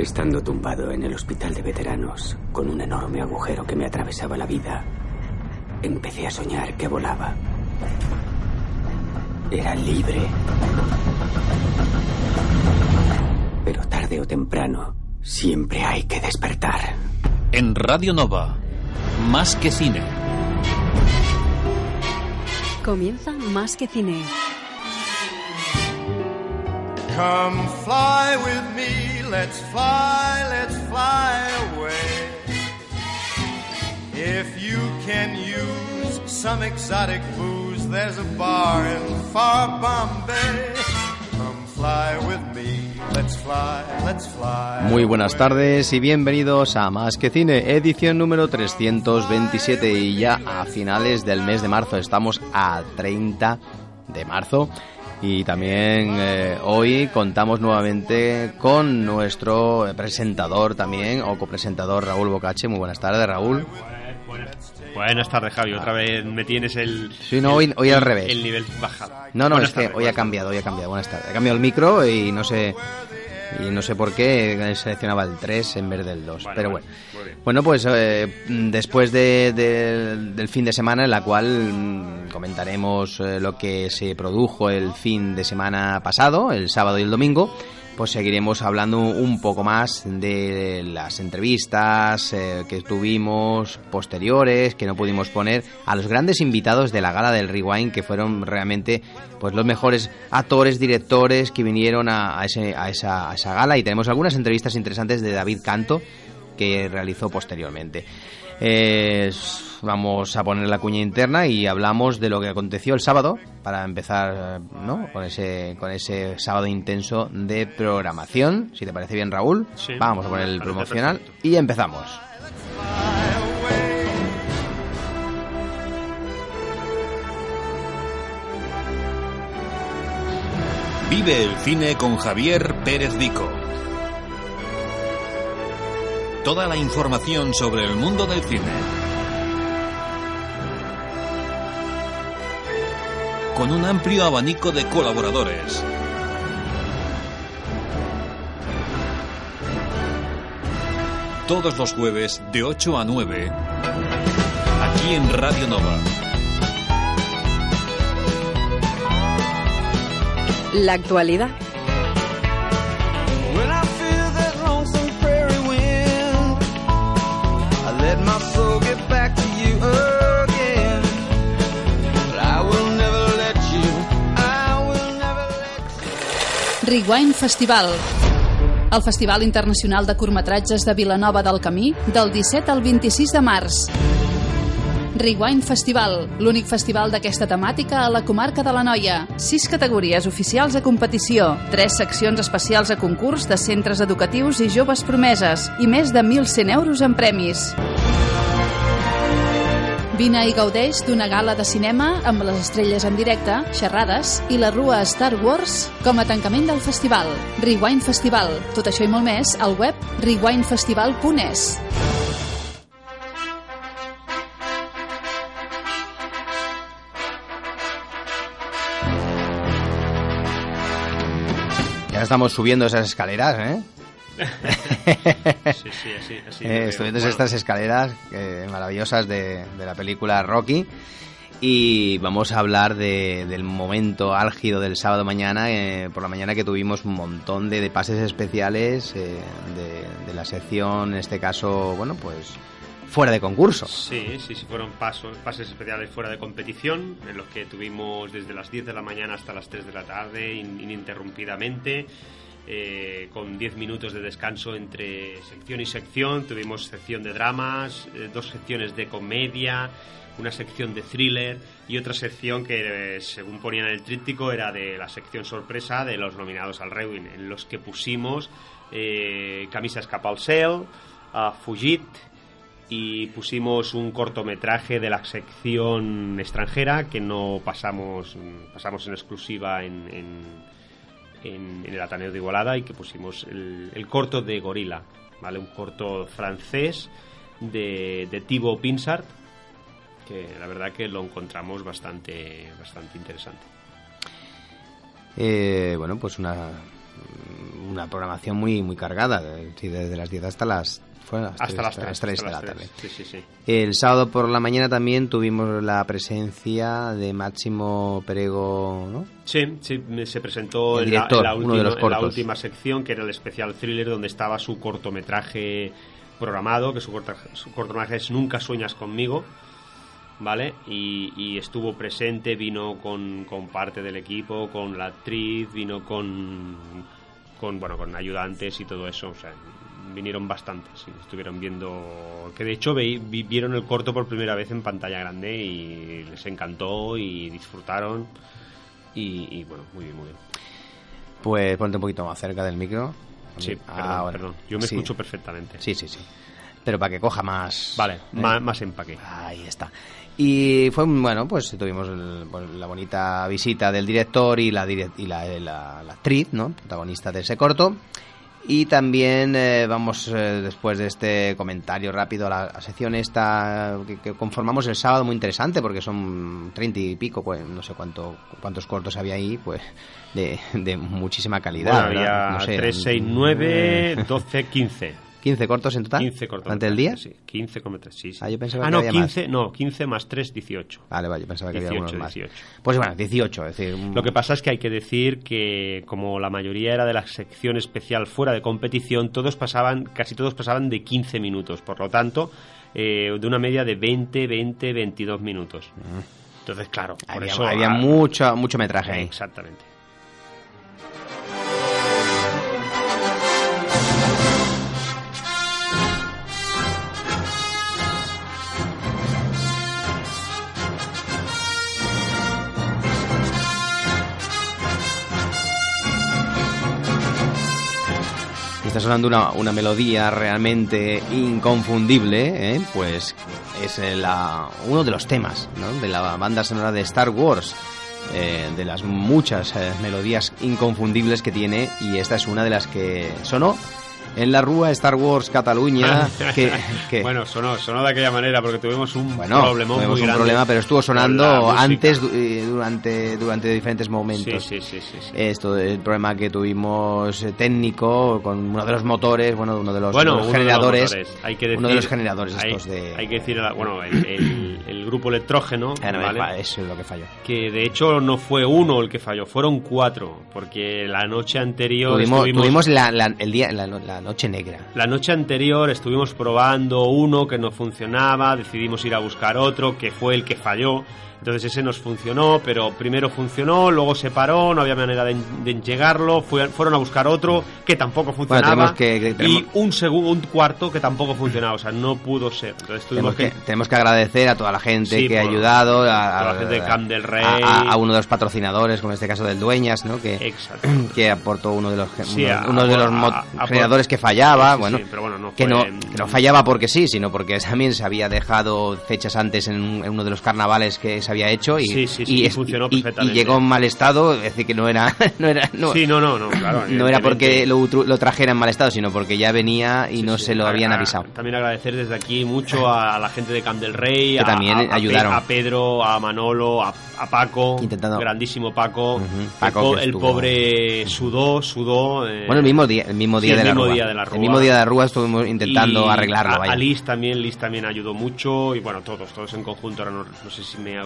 Estando tumbado en el hospital de veteranos, con un enorme agujero que me atravesaba la vida, empecé a soñar que volaba. Era libre. Pero tarde o temprano, siempre hay que despertar. En Radio Nova, más que cine. Comienza Más que cine. Come fly with me, let's fly, let's fly away. If you can use some exotic booze, there's a bar in far Bombay. Come fly with me, let's fly, let's fly. Muy buenas tardes y bienvenidos a Más que Cine, edición número 327 y ya a finales del mes de marzo, estamos a 30 de marzo y también eh, hoy contamos nuevamente con nuestro presentador también, o copresentador Raúl Bocache. Muy buenas tardes, Raúl. Buenas tardes, Javi. Otra vez me tienes el. Sí, no, hoy, hoy al revés. El nivel bajado. No, no, Buenas es que hoy ha cambiado, hoy ha cambiado. Buenas tardes. He cambiado el micro y no sé. Y no sé por qué seleccionaba el 3 en vez del 2. Vale, pero bueno. Bueno, pues eh, después de- de- del fin de semana, en la cual mm, comentaremos eh, lo que se produjo el fin de semana pasado, el sábado y el domingo, pues seguiremos hablando un poco más de las entrevistas eh, que tuvimos posteriores, que no pudimos poner, a los grandes invitados de la gala del Rewind, que fueron realmente pues los mejores actores, directores que vinieron a, a esa gala y tenemos algunas entrevistas interesantes de David Canto que realizó posteriormente. Eh, vamos a poner la cuña interna y hablamos de lo que aconteció el sábado para empezar, ¿no? Con ese con ese sábado intenso de programación. Si te parece bien, Raúl, Sí, vamos a poner el promocional perfecto. y empezamos. Vive el cine con Javier Pérez Vico. Toda la información sobre el mundo del cine. Con un amplio abanico de colaboradores. Todos los jueves de 8 a 9. Aquí en Radio Nova. La actualidad. Rewind Festival. El Festival Internacional de Curtmetratges de Vilanova del Camí del 17 al 26 de març. Rewind Festival, l'únic festival d'aquesta temàtica a la comarca de la Noia. Sis categories oficials a competició, tres seccions especials a concurs de centres educatius i joves promeses i més de 1.100 euros en premis. Vine i gaudeix d'una gala de cinema amb les estrelles en directe, xerrades i la rua Star Wars com a tancament del festival. Rewind Festival. Tot això i molt més al web rewindfestival.es. Ya estamos subiendo esas escaleras, ¿eh? Sí, sí, así. así Eh, Bueno, estas escaleras eh, maravillosas de, de la película Rocky. Y vamos a hablar de- del momento álgido del sábado mañana, eh, por la mañana que tuvimos un montón de, de pases especiales eh, de, de la sección, en este caso, bueno, pues fuera de concurso. Sí, sí, sí, fueron pasos, pases especiales fuera de competición, en los que tuvimos desde las 10 de la mañana hasta las 3 de la tarde, in- ininterrumpidamente, eh, con 10 minutos de descanso entre sección y sección. Tuvimos sección de dramas, eh, dos secciones de comedia, una sección de thriller y otra sección que, eh, según ponían en el tríptico, era de la sección sorpresa de los nominados al Rewin, en los que pusimos eh, Camisa escapa al cel, a Fugit y pusimos un cortometraje de la sección extranjera que no pasamos pasamos en exclusiva en, en- el Ateneo de Igualada y que pusimos el, el corto de Gorila, ¿vale? Un corto francés de, de Thibaut Pinsart que la verdad que lo encontramos bastante bastante interesante. Eh, bueno, pues una, una programación muy muy cargada, desde las 10 hasta las, fue las Hasta 3, las 3, hasta las 3 de la tarde. Sí, sí, sí. El sábado por la mañana también tuvimos la presencia de Máximo Perego, ¿no? Sí, sí, se presentó en, la, en última, de los en la cortos. última sección, que era el especial thriller, donde estaba su cortometraje programado, que su, corta- su cortometraje es Nunca sueñas conmigo, ¿vale? Y, y estuvo presente, vino con, con parte del equipo, con la actriz, vino con, con, bueno, con ayudantes y todo eso, o sea, vinieron bastantes, y estuvieron viendo, que de hecho veí- vi- vieron el corto por primera vez en pantalla grande y les encantó y disfrutaron. Y, y, bueno, muy bien, muy bien. Pues ponte un poquito más cerca del micro. Sí, Ah, perdón, perdón. Yo me Sí. escucho perfectamente. Sí, sí, sí. Pero para que coja más... Vale, ¿eh? más, más empaque. Ahí está. Y fue, bueno, pues tuvimos el- pues, la bonita visita del director y la, y la, la- la actriz, ¿no? Protagonista de ese corto. Y también eh, vamos, eh, después de este comentario rápido, a la, sección esta que, que conformamos el sábado, muy interesante, porque son treinta y pico, pues no sé cuánto cuántos cortos había ahí, pues de, de muchísima calidad. Bueno, había No sé, 3, 6, 9, 12, 15. 15 cortos en total. 15 cortos. ¿Durante el día? Sí, 15 cortometrajes, sí, sí. Ah, yo pensaba ah, que no, había más. 15, no, 15 más 3, 18. Vale, vale, yo pensaba que había 18, algunos más. 18. Pues bueno, 18, es decir, un- Lo que pasa es que hay que decir que como la mayoría era de la sección especial fuera de competición, todos pasaban, casi todos pasaban de 15 minutos, por lo tanto, eh, de una media de 20, 20, 22 minutos. Entonces, claro, por Mm. había, eso había ah, mucho, mucho metraje ahí. Exactamente. Sonando una, una melodía realmente inconfundible, ¿eh? pues es eh, la- uno de los temas de la banda sonora de Star Wars, eh, de las muchas melodías inconfundibles que tiene, y esta es una de las que sonó en la Rúa Star Wars Cataluña, que, que- Bueno, sonó, sonó de aquella manera porque tuvimos un bueno, problema muy un grande problema, pero estuvo sonando antes, eh, durante, durante diferentes momentos. sí, sí, sí. Esto, el problema que tuvimos eh, técnico con uno de los motores, bueno, uno de los, Bueno, uno de los de motores. Hay que uno de los decir- generadores hay, estos de, hay que decir, bueno, el, el- el grupo electrógeno, Ah, no, ¿vale? eso es lo que falló. que de hecho no fue uno el que falló, fueron cuatro, porque la noche anterior Tuvimos, estuvimos- tuvimos la, la- el día, la, la noche negra. La noche anterior estuvimos probando uno que no funcionaba, decidimos ir a buscar otro que fue el que falló. Entonces ese nos funcionó, pero primero funcionó, luego se paró, no había manera de, de llegarlo, fue- fueron a buscar otro que tampoco funcionaba tenemos que- que tenemos- y un segundo, un cuarto que tampoco funcionaba, o sea, no pudo ser. Entonces tuvimos Tenemos que, que, tenemos que agradecer a toda la gente Sí, que ha ayudado, a, a la gente de Camp del Rey. a, a uno de los patrocinadores, como en este caso del Dueñas, ¿no? que, Exacto. que aportó uno de los, Sí, uno, a- uno de los generadores que fallaba, Sí, bueno, sí, pero bueno, no que, no, que no fallaba porque sí, sino porque también se había dejado fechas antes en, en uno de los carnavales que se había hecho y, Sí, sí, sí, y, y funcionó y- y perfectamente. llegó en mal estado, es decir, que no era, no era, no, sí, no, no, no, claro. no era porque lo, lo trajera en mal estado, sino porque ya venía y no se lo habían avisado. También agradecer desde aquí mucho a, la gente de Camp del Rey, Que a, también a- ayudaron. a Pedro, a Manolo, a, a Paco, Intentando- grandísimo Paco. Ujú, El Paco el, estuvo- pobre sudó, sudó. eh, Bueno, el mismo día, el mismo día, el de, la mismo Rúa. día de la El Rúa. mismo día de la Rúa estuvimos intentando y arreglarlo, a, vaya. a Liz también, Liz también ayudó mucho y bueno, todos, todos en conjunto. Ahora no, no sé si me...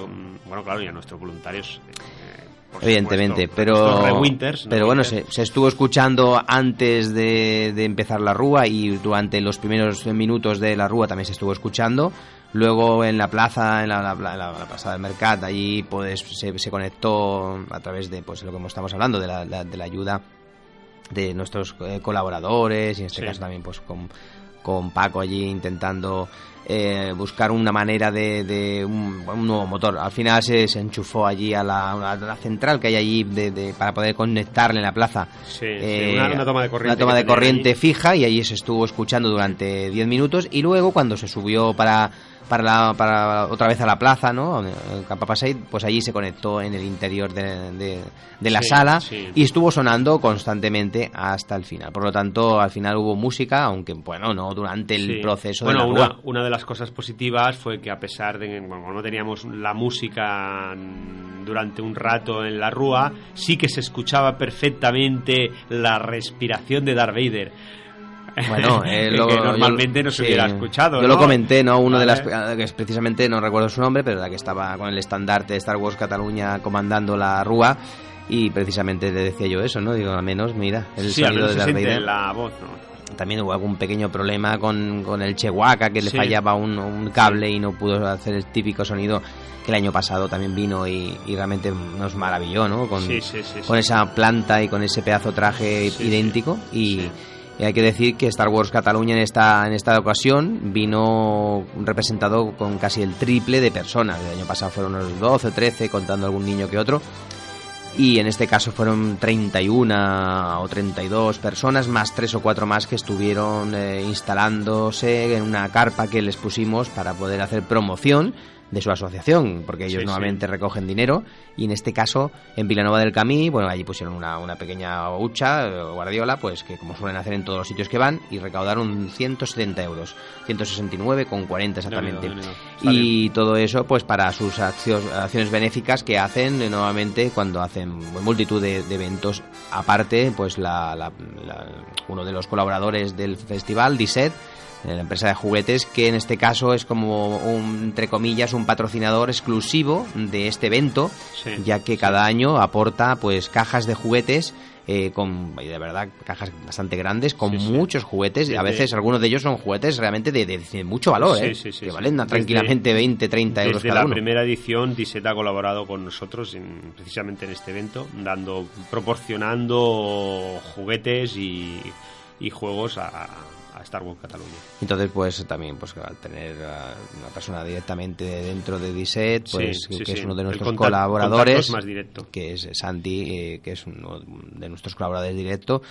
Bueno, claro, y a nuestros voluntarios. eh, por Evidentemente, supuesto, pero, pero bueno, se, estuvo escuchando antes de, de empezar la Rúa y durante los primeros minutos de la Rúa también se estuvo escuchando. Luego en la plaza, en la, la- la- la plaza del Mercat, allí pues se, se conectó a través de pues lo que estamos hablando, de la, la- de la ayuda de nuestros eh, colaboradores y en este Sí. caso también pues con, con Paco allí intentando eh, buscar una manera de, de un, un nuevo motor. Al final se, se enchufó allí a la, a la central que hay allí de, de- para poder conectarle en la plaza. Sí, eh, sí, una, una toma de corriente. toma de corriente fija y allí se estuvo escuchando durante 10 minutos y luego cuando se subió para para, la- para otra vez a la plaza, ¿no? Campa pues allí se conectó en el interior de, de- de la Sí, sala sí. y estuvo sonando constantemente hasta el final. Por lo tanto, al final hubo música, aunque bueno, no durante el Sí. proceso bueno, de la una, rúa. una de las cosas positivas fue que a pesar de que bueno, no teníamos la música durante un rato en la rúa, sí que se escuchaba perfectamente la respiración de Darth Vader. Bueno, eh, lo- que yo- normalmente no se sí. hubiera escuchado. Yo ¿no? lo comenté, ¿no? Uno de las Vale. que es precisamente no recuerdo su nombre, pero la que estaba con el estandarte de Star Wars Cataluña comandando la rúa y precisamente le decía yo eso, ¿no? Digo, al menos mira, el sí, sonido de Vader. la voz, ¿no? También hubo algún pequeño problema con, con el Chewbacca, que le Sí. fallaba un, un cable y no pudo hacer el típico sonido que el año pasado también vino y, y realmente nos maravilló, ¿no? Con, Sí, con esa planta y con ese pedazo traje idéntico y, y hay que decir que Star Wars Cataluña en esta en esta ocasión vino representado con casi el triple de personas. El año pasado fueron unos 12 o 13, contando algún niño que otro. Y en este caso fueron 31 o 32 personas, más tres o cuatro más que estuvieron eh, instalándose en una carpa que les pusimos para poder hacer promoción de su asociación, porque ellos Sí, sí. normalmente recogen dinero y en este caso en Vilanova del Camí, bueno, allí pusieron una, una pequeña hucha, eh, guardiola, pues que como suelen hacer en todos los sitios que van y recaudaron 170 euros, 169,40 exactamente. Dónido, dónido. Está Y todo eso pues para sus accio- acciones benéficas que hacen eh, nuevamente cuando hacen multitud de, de eventos. Aparte, pues la- la- la- uno de los colaboradores del festival, Disset, eh, la empresa de juguetes, que en este caso es como un, entre comillas, un patrocinador exclusivo de este evento, Sí, ya que cada año aporta pues cajas de juguetes eh, con, de verdad, cajas bastante grandes, con Sí, sí. muchos juguetes, y a Desde- veces algunos de ellos son juguetes realmente de, de- de mucho valor, ¿eh? que valen Desde- tranquilamente 20, 30 euros Desde cada la uno. primera edición, Disset ha colaborado con nosotros en- precisamente en este evento, dando, proporcionando juguetes y, y juegos a Star Wars Cataluña. Entonces, pues también, pues al tener a una persona directamente dentro de Disset, pues Sí, sí, que es sí. uno de nuestros colaboradores, contacto es más directo. que es Santi, eh, que es uno de nuestros colaboradores directo,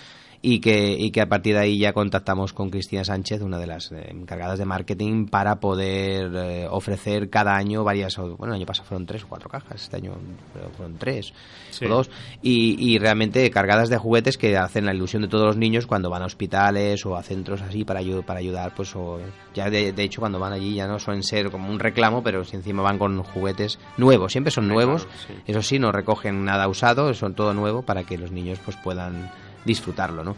y que, y que a partir de ahí ya contactamos con Cristina Sánchez, una de las eh, encargadas de marketing, para poder eh, ofrecer cada año varias, bueno, el año pasado fueron tres o cuatro cajas, este año fueron tres Sí. o dos, y, y realmente cargadas de juguetes que hacen la ilusión de todos los niños cuando van a hospitales o a centros así para, ayu- para ayudar, pues o ya de, de hecho cuando van allí ya no suelen ser como un reclamo, pero si encima van con juguetes nuevos, siempre son nuevos, claro, sí. eso sí, no recogen nada usado, son todo nuevo para que los niños pues puedan disfrutarlo, ¿no?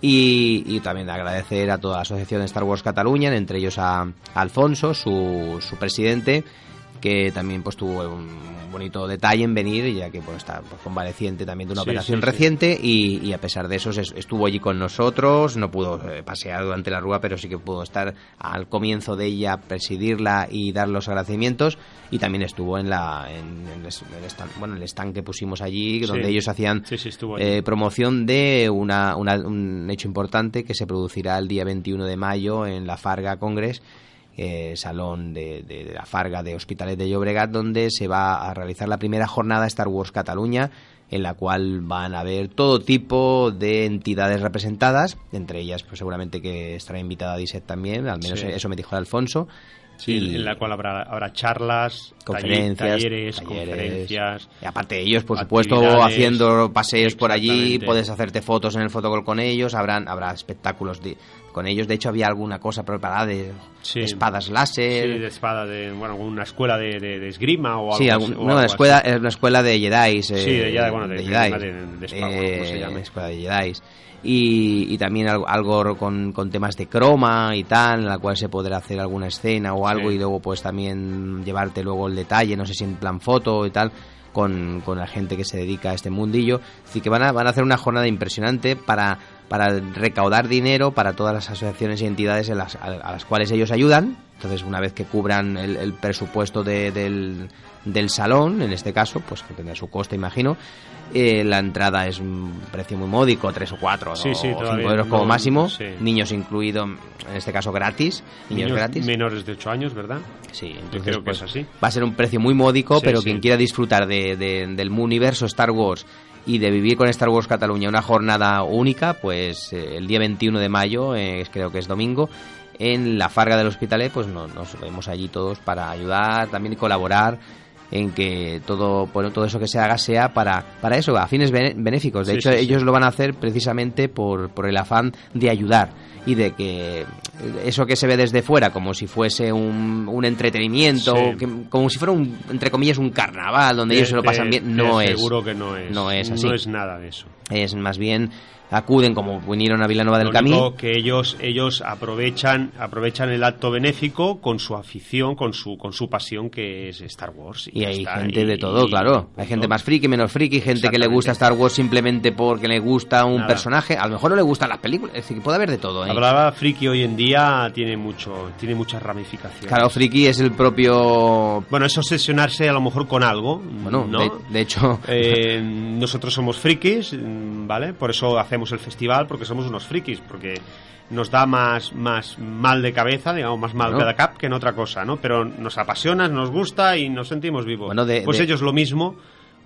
Y, también agradecer a toda la asociación de Star Wars Cataluña, entre ellos a, a Alfonso, su, su presidente, que también pues tuvo un bonito detalle en venir, ya que pues, está pues, convaleciente también de una Sí, operación sí, sí. reciente y, y a pesar de eso es- estuvo allí con nosotros, no pudo eh, pasear durante la rúa, pero sí que pudo estar al comienzo de ella, presidirla y dar los agradecimientos. Y también estuvo en la en, en el, stand, bueno, el stand que pusimos allí, donde ellos hacían eh, promoción de una, una- un hecho importante que se producirá el día 21 de mayo en la Farga Congress, eh, salón de, de- de la Farga de Hospitales de Llobregat, donde se va a realizar la primera jornada Star Wars Cataluña, en la cual van a haber todo tipo de entidades representadas, entre ellas pues seguramente que estará invitada Disset también, al menos Sí. eso me dijo Alfonso. Sí, y- en la cual habrá, habrá charlas, conferencias, talleres, talleres. conferencias. Y aparte de ellos, por supuesto, haciendo paseos por allí, puedes hacerte fotos en el fotocall con ellos, habrán habrá espectáculos de- con ellos. De hecho, había alguna cosa preparada de Sí. espadas Sí, láser. de espada, de bueno, una escuela de, de- de esgrima o algo Sí, algún- o no, algo una así. escuela, es una escuela de Jedi. Sí, de Jedi, bueno, de- de- Jedis. de- espada, se Eh, llame. escuela de Jedi. Y, y también algo, algo con, con temas de croma y tal, en la cual se podrá hacer alguna escena o algo Sí. y luego pues también llevarte luego el detalle, no sé si en plan foto y tal, con, con la gente que se dedica a este mundillo. Así que van a, van a hacer una jornada impresionante para para recaudar dinero para todas las asociaciones y entidades en las- a, a las cuales ellos ayudan. Entonces, una vez que cubran el, el presupuesto de- del, del salón, en este caso, pues que tendrá su coste, imagino, eh, la entrada es un precio muy módico, tres o cuatro Sí, o sí, cinco todavía euros como no- máximo, sí. niños incluido, en este caso gratis, niños, Niños gratis. menores de 8 años, ¿verdad? Sí, Yo entonces, creo que pues, es así. Va a ser un precio muy módico, pero quien quiera disfrutar de, de- del universo Star Wars y de vivir con Star Wars Cataluña una jornada única, pues eh, el día 21 de mayo, eh, creo que es domingo, en la Farga del Hospitalet, pues no- nos vemos allí todos para ayudar, también y colaborar en que todo bueno todo eso que se haga sea para para eso a fines benéficos de Sí, hecho sí, sí. ellos lo van a hacer precisamente por, por el afán de ayudar y de que eso que se ve desde fuera como si fuese un, un entretenimiento Sí. que- como si fuera un entre comillas un carnaval donde ellos se lo pasan bien no es Seguro que no es. no es así. No es nada de eso. es más bien acuden como vinieron a Vilanova del único que ellos ellos aprovechan aprovechan el acto benéfico con su afición, con su con su pasión que es Star Wars. Y hay gente y- de todo, y claro. Hay gente más friki, menos friki, gente que le gusta Star Wars simplemente porque le gusta un Nada. personaje. A lo mejor no le gustan las películas. Es decir, que puede haber de todo. ¿eh? La palabra friki hoy en día tiene mucho tiene muchas ramificaciones. Claro, friki es el propio. Bueno, es obsesionarse a lo mejor con algo, Bueno, ¿no? de, de hecho. Eh, nosotros somos frikis, ¿vale? Por eso hacemos el festival, porque somos unos frikis, porque nos da más, más mal de cabeza, digamos, más mal de cap que en otra cosa, ¿no? Pero nos apasiona, nos gusta y nos sentimos vivos. Bueno, de- pues de- ellos lo mismo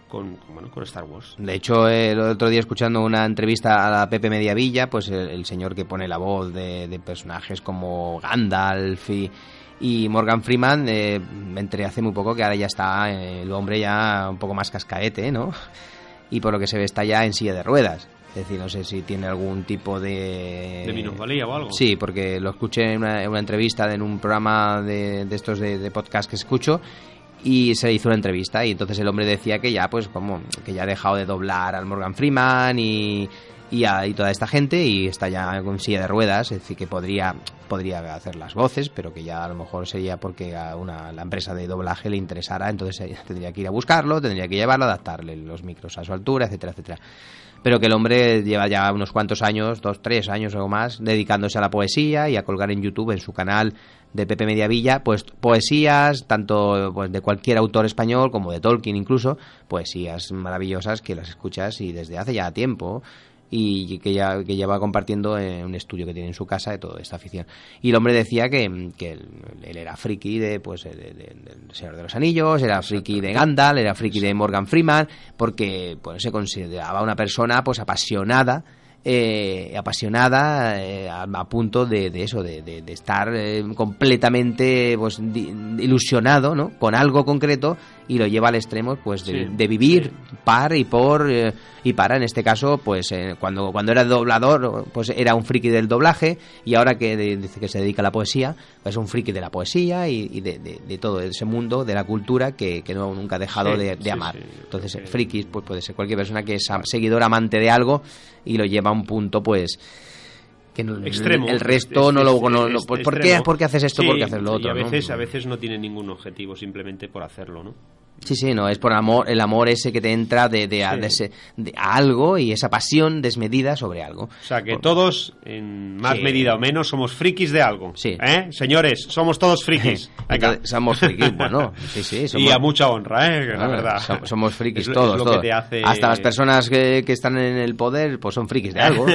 con, bueno, con Star Wars. De hecho, el otro día escuchando una entrevista a la Pepe Mediavilla, pues el, el señor que pone la voz de, de personajes como Gandalf y, y Morgan Freeman, eh, me enteré hace muy poco que ahora ya está eh, el hombre ya un poco más cascaete, ¿no? Y por lo que se ve está ya en silla de ruedas. Es decir, no sé si tiene algún tipo de... ¿De minusvalía o algo? Sí, porque lo escuché en una, en una entrevista en un programa de, de estos de, de podcast que escucho y se le hizo una entrevista y entonces el hombre decía que ya pues como que ya ha dejado de doblar al Morgan Freeman y, y, a- y toda esta gente y está ya con silla de ruedas, es decir que podría podría hacer las voces, pero que ya a lo mejor sería porque a una la empresa de doblaje le interesara, entonces eh, tendría que ir a buscarlo, tendría que llevarlo, adaptarle los micros a su altura, etcétera, etcétera pero que el hombre lleva ya unos cuantos años, dos, tres años o más, dedicándose a la poesía y a colgar en YouTube, en su canal de Pepe Mediavilla, pues poesías, tanto pues, de cualquier autor español como de Tolkien incluso, poesías maravillosas que las escuchas y desde hace ya tiempo y que ya que lleva compartiendo en un estudio que tiene en su casa de toda esta afición. Y el hombre decía que, que él, él era friki de pues de- de- del Señor de los Anillos, era friki de Gandalf, era friki de Morgan Freeman, porque pues se consideraba una persona pues apasionada eh, apasionada eh, a, a punto de, de eso, de, de- de estar eh, completamente pues, di- ilusionado ¿no? con algo concreto y lo lleva al extremo pues de, Sí, de vivir sí. par y por eh, y para. En este caso pues eh, cuando cuando era doblador pues era un friki del doblaje y ahora que de- dice que se dedica a la poesía es un friki de la poesía y, y de, de- de todo ese mundo de la cultura que, que no nunca ha dejado Sí, de, de amar. entonces frikis pues puede ser cualquier persona que es seguidor amante de algo y lo lleva a un punto pues que no- extremo. el resto Es- no lo no- es- pues, es ¿por qué por qué haces esto Sí, por qué haces lo y otro a no? veces a veces no tiene ningún objetivo simplemente por hacerlo no Sí, sí, no, es por amor, el amor ese que te entra de, de, a, Sí. de ese- de a algo y esa pasión desmedida sobre algo. O sea, que Por- todos, en más Sí. medida o menos, somos frikis de algo. Sí. ¿Eh? Señores, somos todos frikis. Entonces, somos frikis, bueno, sí, sí, somos, y a mucha honra, ¿eh? La verdad. so- Somos frikis Es todos, es todos. hace- Hasta las personas que, que están en el poder, pues son frikis de algo.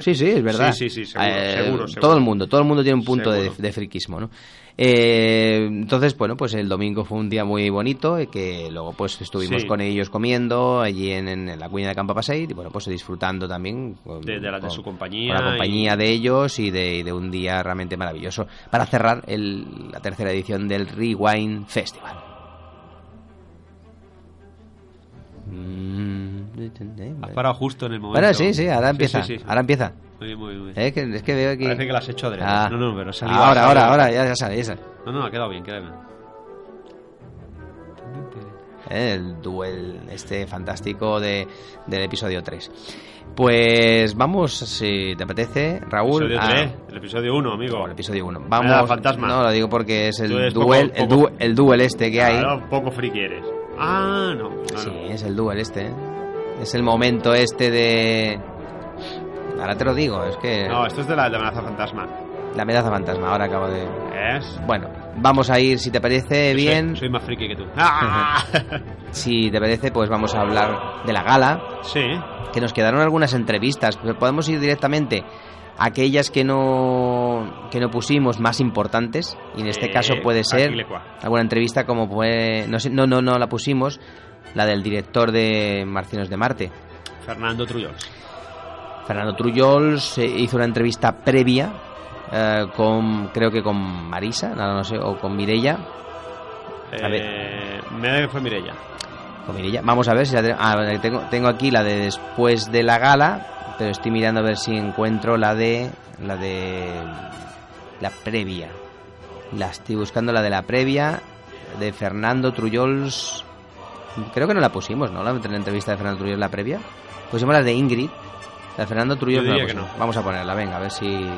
Sí, sí, es verdad. Sí, sí, sí, seguro, seguro, seguro. Todo el mundo, todo el mundo tiene un punto de, de friquismo, ¿no? Eh, entonces, bueno, pues el domingo fue un día muy bonito, eh, que luego pues estuvimos Sí. con ellos comiendo allí en, en la cuña de Campa Paseit y bueno, pues disfrutando también con, De- de la- de su compañía con la compañía y- de ellos y de, y de un día realmente maravilloso para cerrar el- la tercera edición del Rewind Festival. Has parado justo en el momento. Bueno, sí, sí, ahora empieza. sí, sí. Ahora empieza. Muy bien, muy bien, muy bien. Eh, que- es que veo aquí. Parece que lo has hecho adrede. Ah. No, no, pero ha salido- ahora, ha ahora, salido- ahora, ya, ya sale, ya sale. No, no, ha quedado bien, queda bien. Eh, el duel este fantástico de, del episodio 3. Pues vamos, si te apetece, Raúl. Episodio a- 3, el episodio 1, amigo. el episodio 1. Nada, Vamos. fantasma. No, lo digo porque es el duel, poco- el, poco- du- el duel este que hay. Poco friki eres. Ah, no. no, Sí, no. es el duel este. Es el momento este de. Ahora te lo digo, es que... No, esto es de la, de amenaza fantasma. La amenaza fantasma, ahora acabo de... ¿Es? Bueno, vamos a ir, si te parece Yo bien, Soy, soy más friki que tú. ¡Ah! si te parece, pues vamos a hablar de la gala, sí. que nos quedaron algunas entrevistas, pero podemos ir directamente aquellas que no que no pusimos más importantes y en este Eh, caso puede ser alguna entrevista como fue no sé, no no no la pusimos la del director de Marcianos de Marte Fernando Trullols. Fernando Trullols eh, hizo una entrevista previa eh, con creo que con Marisa no, no sé o con Mirella. Eh, me da que fue Mirella. con Mirella vamos a ver si la ah, tengo tengo aquí la de después de la gala pero estoy mirando a ver si encuentro la de la de la previa. La estoy buscando la de la previa de Fernando Trullols. Creo que no la pusimos no la entrevista de Fernando Trullols la previa. Pusimos la de Ingrid. La de Fernando Trullols no la pusimos. no. vamos a ponerla venga a ver si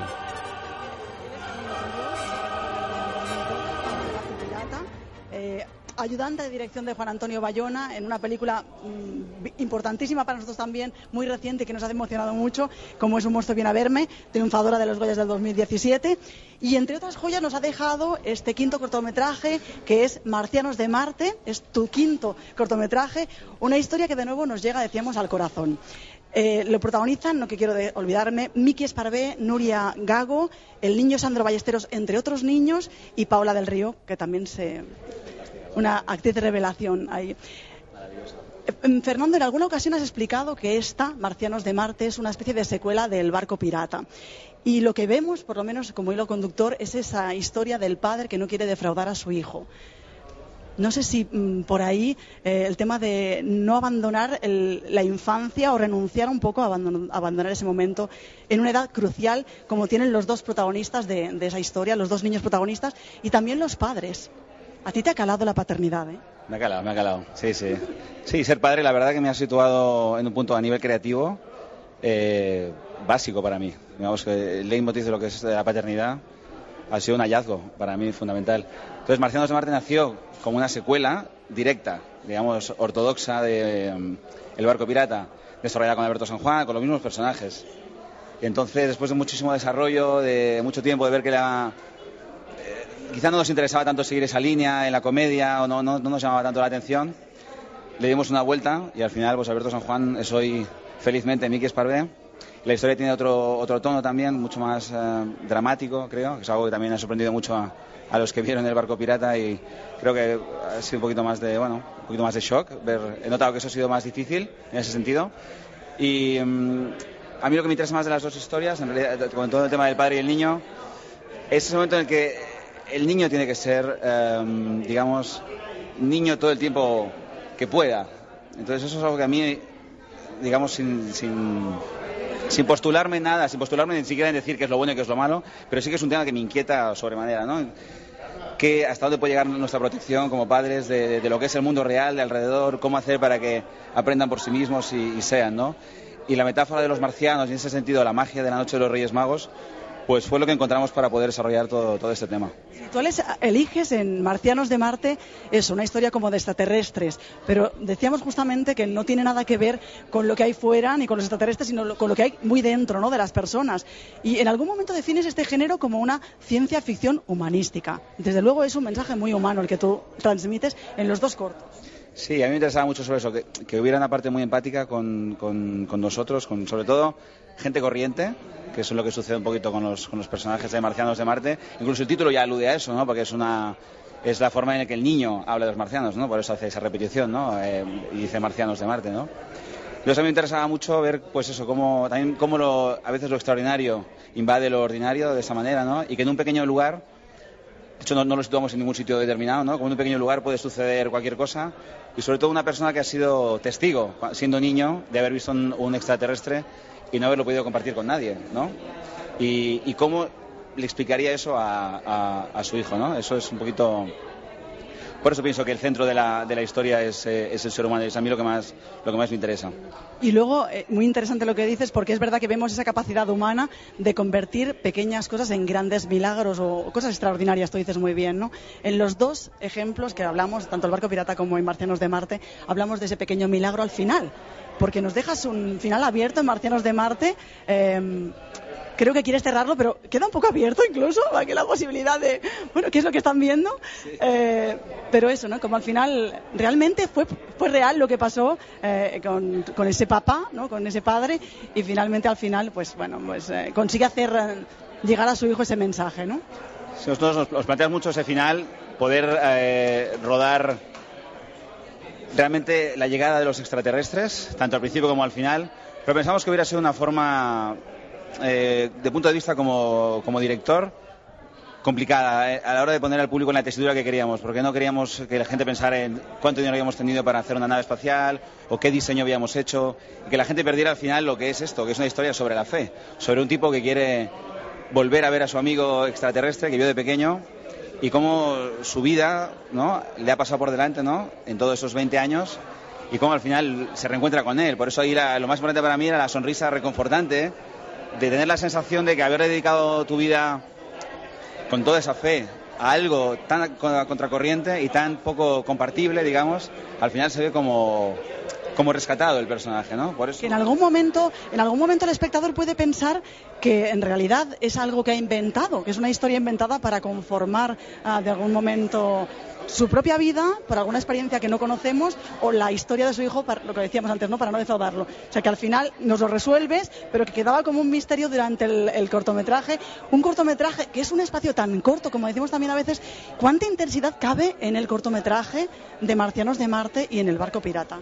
ayudante de dirección de Juan Antonio Bayona en una película mm, importantísima para nosotros también, muy reciente que nos ha emocionado mucho, como es Un monstruo viene a verme, triunfadora de los Goyas del 2017. Y entre otras joyas nos ha dejado este quinto cortometraje que es Marcianos de Marte, es tu quinto cortometraje, una historia que de nuevo nos llega, decíamos, al corazón. Eh, lo protagonizan, no que quiero olvidarme, Miki Esparvé, Nuria Gago, el niño Sandro Ballesteros, entre otros niños, y Paula del Río, que también se. Una actriz de revelación ahí. Eh, Fernando, en alguna ocasión has explicado que esta, Marcianos de Marte, es una especie de secuela del barco pirata. Y lo que vemos, por lo menos como hilo conductor, es esa historia del padre que no quiere defraudar a su hijo. No sé si mm, por ahí eh, el tema de no abandonar la infancia o renunciar un poco a abandonar, ese momento en una edad crucial como tienen los dos protagonistas de esa historia, los dos niños protagonistas y también los padres. A ti te ha calado la paternidad, ¿eh? Me ha calado, me ha calado. Sí, sí. Sí, ser padre, la verdad que me ha situado en un punto a nivel creativo eh, básico para mí. Digamos que el leitmotiv de lo que es la paternidad ha sido un hallazgo para mí fundamental. Entonces, Marcianos de Marte nació como una secuela directa, digamos, ortodoxa de mm, El barco pirata, desarrollada con Alberto San Juan, con los mismos personajes. Y entonces, después de muchísimo desarrollo, de mucho tiempo, de ver que la, quizá no nos interesaba tanto seguir esa línea en la comedia o no, no, no nos llamaba tanto la atención. Le dimos una vuelta y al final, pues Alberto San Juan es hoy, felizmente, Miki Esparvé. La historia tiene otro, otro tono también, mucho más eh, dramático, creo, que es algo que también ha sorprendido mucho a, a los que vieron el barco pirata y creo que ha sido un poquito más de, bueno, un poquito más de shock. Ver, he notado que eso ha sido más difícil en ese sentido. Y mm, a mí lo que me interesa más de las dos historias, en realidad, con todo el tema del padre y el niño, es ese momento en el que el niño tiene que ser, eh, digamos, niño todo el tiempo que pueda. Entonces eso es algo que a mí, digamos, sin, postularme nada, sin postularme ni siquiera en decir qué es lo bueno y qué es lo malo, pero sí que es un tema que me inquieta sobremanera, ¿no? Hasta dónde puede llegar nuestra protección como padres de lo que es el mundo real, de alrededor, cómo hacer para que aprendan por sí mismos y, y sean, ¿no? Y la metáfora de los marcianos, y en ese sentido la magia de la noche de los Reyes Magos, pues fue lo que encontramos para poder desarrollar todo, este tema. Tú eles- eliges en Marcianos de Marte eso, una historia como de extraterrestres, pero decíamos justamente que no tiene nada que ver con lo que hay fuera ni con los extraterrestres, sino con lo que hay muy dentro ¿no? de las personas. Y en algún momento defines este género como una ciencia ficción humanística. Desde luego es un mensaje muy humano el que tú transmites en los dos cortos. Sí, a mí me interesaba mucho sobre eso, que, que hubiera una parte muy empática con, con- con nosotros, con sobre todo gente corriente, que es lo que sucede un poquito con los, con los personajes de Marcianos de Marte. Incluso el título ya alude a eso, ¿no? Porque es una es la forma en la que el niño habla de los marcianos, ¿no? Por eso hace esa repetición, ¿no? Eh, y dice Marcianos de Marte, ¿no? Entonces a mí me interesaba mucho ver, pues eso, cómo, también cómo lo, a veces lo extraordinario invade lo ordinario de esa manera, ¿no? Y que en un pequeño lugar de hecho, no, no lo situamos en ningún sitio determinado, ¿no? Como en un pequeño lugar puede suceder cualquier cosa. Y sobre todo una persona que ha sido testigo, siendo niño, de haber visto un, un extraterrestre y no haberlo podido compartir con nadie, ¿no? Y, y cómo le explicaría eso a, a- su hijo, ¿no? Eso es un poquito, por eso pienso que el centro de la, historia es, eh, es el ser humano y es a mí lo que más, lo que más me interesa. Y luego, eh, muy interesante lo que dices, porque es verdad que vemos esa capacidad humana de convertir pequeñas cosas en grandes milagros o cosas extraordinarias, tú dices muy bien, ¿no? En los dos ejemplos que hablamos, tanto el barco pirata como en Marcianos de Marte, hablamos de ese pequeño milagro al final, porque nos dejas un final abierto en Marcianos de Marte. eh, creo que quieres cerrarlo, pero queda un poco abierto incluso, aquí la posibilidad de, bueno, ¿qué es lo que están viendo? Eh, pero eso, ¿no? Como al final realmente fue, fue real lo que pasó eh, con, con ese papá, ¿no? Con ese padre y finalmente al final, pues bueno, pues eh, consigue hacer eh, llegar a su hijo ese mensaje, ¿no? Si nosotros nos, nos planteamos mucho ese final, poder eh, rodar realmente la llegada de los extraterrestres, tanto al principio como al final, pero pensamos que hubiera sido una forma, eh, de punto de vista como, director, complicada eh, a la hora de poner al público en la tesitura que queríamos, porque no queríamos que la gente pensara en cuánto dinero habíamos tenido para hacer una nave espacial o qué diseño habíamos hecho, y que la gente perdiera al final lo que es esto, que es una historia sobre la fe, sobre un tipo que quiere volver a ver a su amigo extraterrestre que vio de pequeño y cómo su vida ¿no? le ha pasado por delante ¿no? en todos esos 20 años y cómo al final se reencuentra con él. Por eso ahí lo más importante para mí era la sonrisa reconfortante de tener la sensación de que haber dedicado tu vida con toda esa fe a algo tan co- contracorriente y tan poco compartible, digamos, al final se ve como, como rescatado el personaje, ¿no? En algún momento, en algún momento el espectador puede pensar que en realidad es algo que ha inventado, que es una historia inventada para conformar ah, de algún momento su propia vida por alguna experiencia que no conocemos o la historia de su hijo, lo que decíamos antes, ¿no? para no defraudarlo. O sea que al final nos lo resuelves, pero que quedaba como un misterio durante el cortometraje. Un cortometraje que es un espacio tan corto, como decimos también a veces, ¿cuánta intensidad cabe en el cortometraje de Marcianos de Marte y en el barco pirata?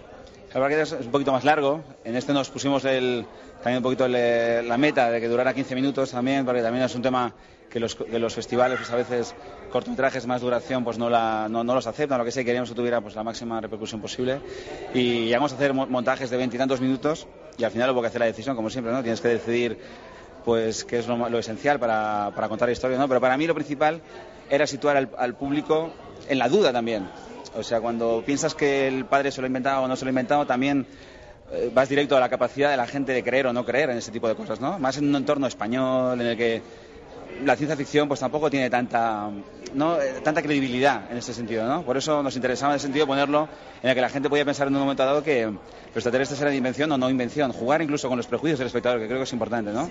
La verdad que es un poquito más largo. En este nos pusimos el, también un poquito el- la meta de que durara 15 minutos también, porque también es un tema que los, que los festivales pues a veces cortometrajes más duración pues no, la, no, los aceptan, lo que queríamos que tuviera pues la máxima repercusión posible y llegamos a hacer mo- montajes de veintitantos minutos y al final hubo que hacer la decisión, como siempre, ¿no? Tienes que decidir pues qué es lo, lo esencial para, para contar la historia, ¿no? Pero para mí lo principal era situar al, al público en la duda también. O sea, cuando piensas que el padre se lo ha inventado o no se lo ha inventado, también eh, vas directo a la capacidad de la gente de creer o no creer en ese tipo de cosas, ¿no? Más en un entorno español en el que la ciencia ficción pues tampoco tiene tanta no Eh, tanta credibilidad en ese sentido, ¿no? Por eso nos interesaba en ese sentido ponerlo en el que la gente podía pensar en un momento dado que los extraterrestres eran invención o no invención, jugar incluso con los prejuicios del espectador, que creo que es importante, ¿no?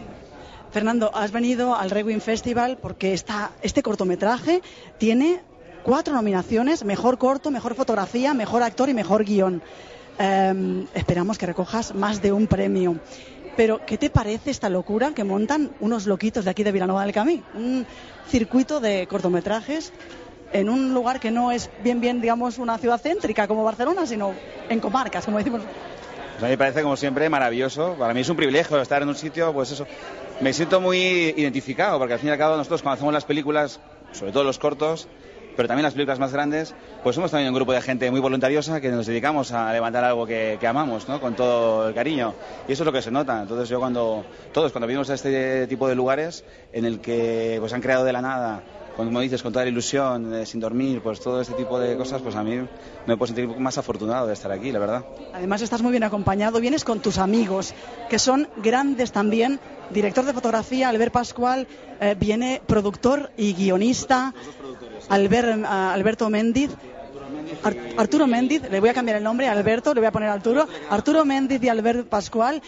Fernando, has venido al Requiem Festival porque esta, este cortometraje tiene cuatro nominaciones, mejor corto, mejor fotografía, mejor actor y mejor guion. Eh, esperamos que recojas más de un premio. Pero, ¿qué te parece esta locura que montan unos loquitos de aquí de Vilanova del Camí? Un circuito de cortometrajes en un lugar que no es bien, bien, digamos, una ciudad céntrica como Barcelona, sino en comarcas, como decimos. Pues a mí me parece, como siempre, maravilloso. Para mí es un privilegio estar en un sitio, pues eso. Me siento muy identificado, porque al fin y al cabo nosotros cuando hacemos las películas, sobre todo los cortos, pero también las películas más grandes, pues somos también un grupo de gente muy voluntariosa que nos dedicamos a levantar algo que, amamos, ¿no? Con todo el cariño. Y eso es lo que se nota. Entonces yo cuando, todos cuando vimos a este tipo de lugares en el que pues han creado de la nada como dices, con toda la ilusión, eh, sin dormir, pues todo este tipo de cosas, pues a mí me puedo sentir más afortunado de estar aquí, la verdad. Además estás muy bien acompañado, vienes con tus amigos, que son grandes también. Director de fotografía, Albert Pascual, eh, viene productor y guionista, Albert, ah, Alberto Méndiz. Ar- Arturo Méndiz, le voy a cambiar el nombre a Alberto, le voy a poner Arturo. Arturo Méndiz y Albert Pascual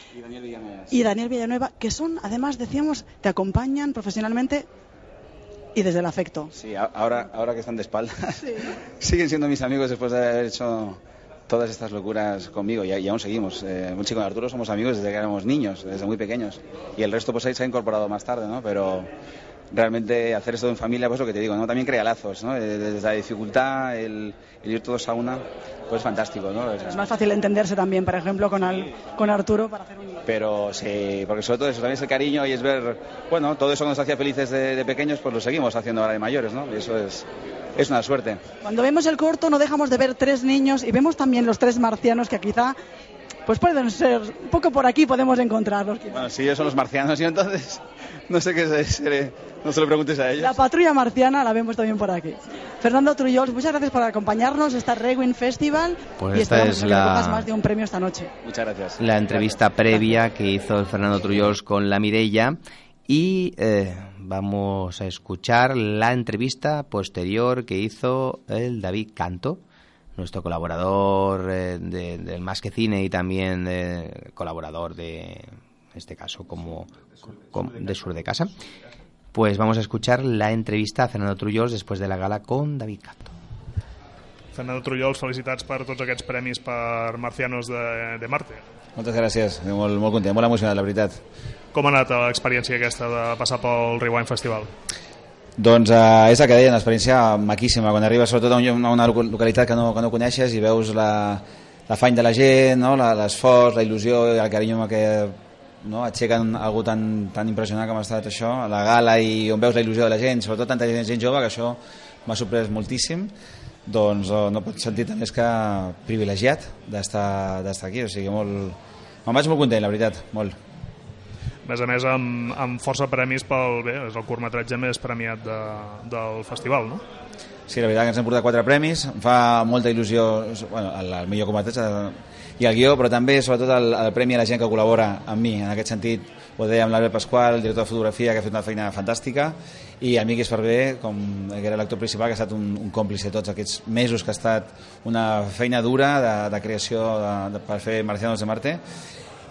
y Daniel Villanueva, que son, además, decíamos, te acompañan profesionalmente y desde el afecto. Sí, ahora, ahora que están de espaldas, siguen siendo mis amigos después de haber hecho todas estas locuras conmigo y, y aún seguimos. Eh, un chico de Arturo somos amigos desde que éramos niños, desde muy pequeños. Y el resto pues ahí se ha incorporado más tarde, ¿no? Pero realmente hacer esto en familia, pues lo que te digo, ¿no? También crea lazos, ¿no? Eh, Desde la dificultad, el, el ir todos a una, pues fantástico, ¿no? O sea, Es más fácil entenderse también, por ejemplo, con, Al- con Arturo para hacer un... pero sí, porque sobre todo eso también es el cariño y es ver, bueno, todo eso que nos hacía felices de, de pequeños, pues lo seguimos haciendo ahora de mayores, ¿no? Y eso es, es una suerte. Cuando vemos el corto no dejamos de ver tres niños y vemos también los tres marcianos que quizá pues pueden ser, un poco por aquí podemos encontrarlos. quizás. Bueno, si ellos son los marcianos, y entonces no sé qué seré. No se lo preguntes a ellos. La patrulla marciana la vemos también por aquí. Fernando Trullols, muchas gracias por acompañarnos esta Rewind Festival Pues y esta es que la- más de un premio esta noche. Muchas gracias. La entrevista previa que hizo el Fernando Trullols con la Mirella y eh, vamos a escuchar la entrevista posterior que hizo el David Canto, nuestro colaborador eh, de- del Más que Cine y también eh, colaborador de, en este caso, como, como de Sur de Casa. Pues vamos a escuchar la entrevista a Fernando Trullols después de la gala con David Canto. Fernando Trullols, felicitats per tots aquests premis per Marcianos de, de Marte. Moltes gràcies, molt, molt content, molt emocionat, la veritat. Com ha anat l'experiència aquesta de passar pel Rewind Festival? Doncs eh, és el que deia, una experiència maquíssima, quan arribes sobretot a, una loca- localitat que no, que no coneixes i veus la, l'afany de la gent, no? La- l'esforç, la il·lusió el carinyo què no? aixequen algú tan, tan impressionant com ha estat això, la gala i on veus la il·lusió de la gent, sobretot tanta gent, gent jove, que això m'ha sorprès moltíssim, doncs oh, no pots sentir més que privilegiat d'estar aquí, o sigui, molt... Me'n vaig molt content, la veritat, molt. A més a més, amb, amb força premis pel... Bé, és el curtmetratge més premiat de, del festival, no? Sí, la veritat que ens hem portat quatre premis, em fa molta il·lusió bueno, el, el millor curtmetratge i el guió, però també sobretot el, el premi a la gent que col·labora amb mi, en aquest sentit ho deia amb l'Albert Pasqual, el director de fotografia que ha fet una feina fantàstica i el Miqui Esparvé, com, que era l'actor principal que ha estat un, un còmplice tots aquests mesos que ha estat una feina dura de, de creació de, de, per fer Marcianos de Marte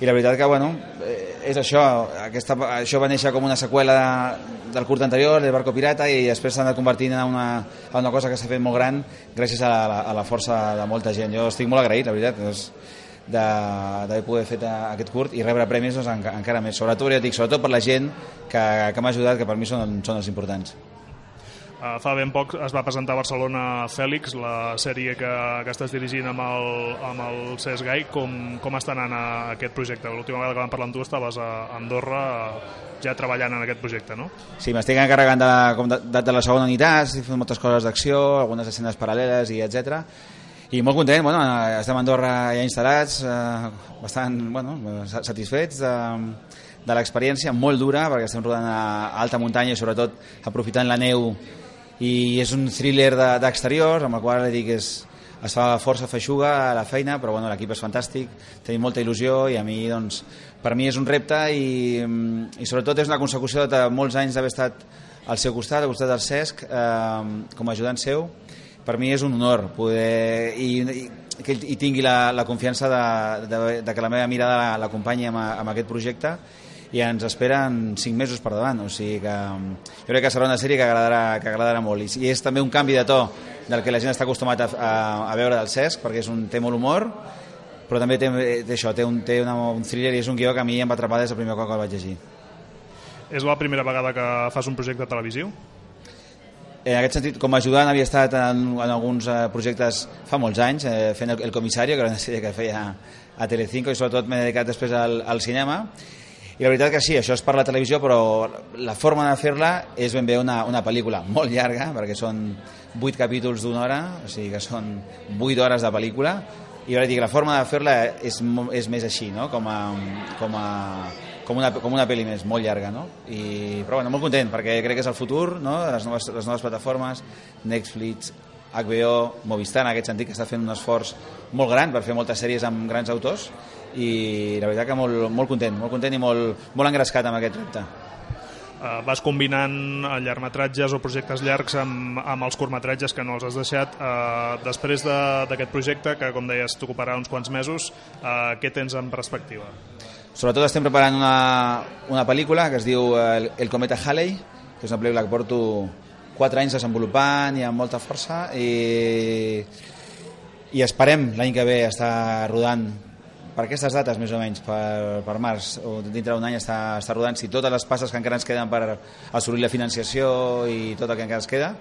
i la veritat que, bueno, eh, és això, aquesta, això va néixer com una seqüela del curt anterior, El barco pirata, i després s'ha anat convertint en una, en una cosa que s'ha fet molt gran gràcies a la, a la força de molta gent. Jo estic molt agraït, la veritat, doncs, de- d'haver pogut fer aquest curt i rebre premis doncs, enca- encara més. Sobretot, ja dic, sobretot per la gent que, que m'ha ajudat, que per mi són, són els importants. Uh, fa ben poc es va presentar a Barcelona Fèlix, la sèrie que, que estàs dirigint amb el, amb el Cesc Gai. Com, com està anant aquest projecte? L'última vegada que vam parlar amb tu estaves a Andorra eh, ja treballant en aquest projecte, no? Sí, m'estic encarregant de com de, de, de la segona unitat, estic fent moltes coses d'acció, algunes escenes paral·leles i etc. I molt content, bueno, eh, estem a Andorra ja instal·lats, eh, bastant bueno, sa- satisfets de, de l'experiència, molt dura, perquè estem rodant a alta muntanya i sobretot aprofitant la neu i és un thriller de- d'exterior, amb el qual dic és, es fa força feixuga a la feina, però bueno, l'equip és fantàstic, tenim molta il·lusió i a mi, doncs, per mi és un repte i, mm, i sobretot és una consecució de molts anys d'haver estat al seu costat, al costat del Cesc, eh, com a ajudant seu. Per mi és un honor poder i, i que ell tingui la, la confiança de, de, de que la meva mirada l'acompanyi amb, amb aquest projecte i ens esperen 5 mesos per davant, o sigui que mm, jo crec que serà una sèrie que agradarà, que agradarà molt i, i és també un canvi de to del que la gent està acostumat a, a, a veure del Cesc perquè és un, té molt humor però també té, té això, té, un, té una, un thriller i és un guió que a mi em va atrapar des del primer cop que el vaig llegir. És la primera vegada que fas un projecte televisiu? En aquest sentit, com a ajudant havia estat en, en alguns eh, projectes fa molts anys, eh, fent el, el Comissario, que era una sèrie que feia a Telecinco i sobretot m'he dedicat després al, al cinema i la veritat que sí, això és per la televisió però la forma de fer-la és ben bé una, una pel·lícula molt llarga perquè són 8 capítols d'una hora o sigui que són 8 hores de pel·lícula i ara dic, la forma de fer-la és, és més així, no? com, a, com, a, com, una, com una pel·li més, molt llarga, no? I, però bueno, molt content, perquè crec que és el futur, no? les, noves, les noves plataformes, Netflix, HBO, Movistar, en aquest sentit, que està fent un esforç molt gran per fer moltes sèries amb grans autors, i la veritat que molt, molt content, molt content i molt, molt engrescat amb aquest repte. Uh, vas combinant eh, llargmetratges o projectes llargs amb, amb els curtmetratges que no els has deixat. Uh, després de- d'aquest projecte, que com deies t'ocuparà uns quants mesos, uh, què tens en perspectiva? Sobretot estem preparant una, una pel·lícula que es diu eh, El, el cometa Halley, que és una pel·lícula que porto 4 anys desenvolupant i amb molta força i, i esperem l'any que ve estar rodant per aquestes dates més o menys, per, per març o dintre d'un any està, està rodant si totes les passes que encara ens queden per assolir la financiació i tot el que encara ens queda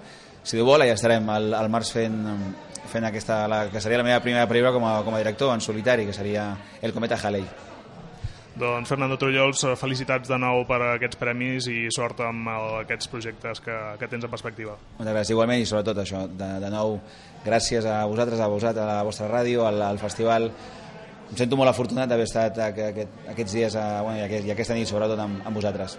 si Déu vol ja estarem al, al març fent, fent aquesta, la, que seria la meva primera pel·lícula com a, com a director en solitari, que seria El cometa Halley. Doncs Fernando Trullols, felicitats de nou per aquests premis i sort amb el, aquests projectes que, que tens en perspectiva. Moltes gràcies igualment i sobretot això, de, de nou, gràcies a vosaltres, a vosaltres, a la vostra ràdio, al, al festival. Em sento molt afortunat d'haver estat aquest, aquests dies, a, bueno, i, aquest, i aquesta nit sobretot amb, amb vosaltres.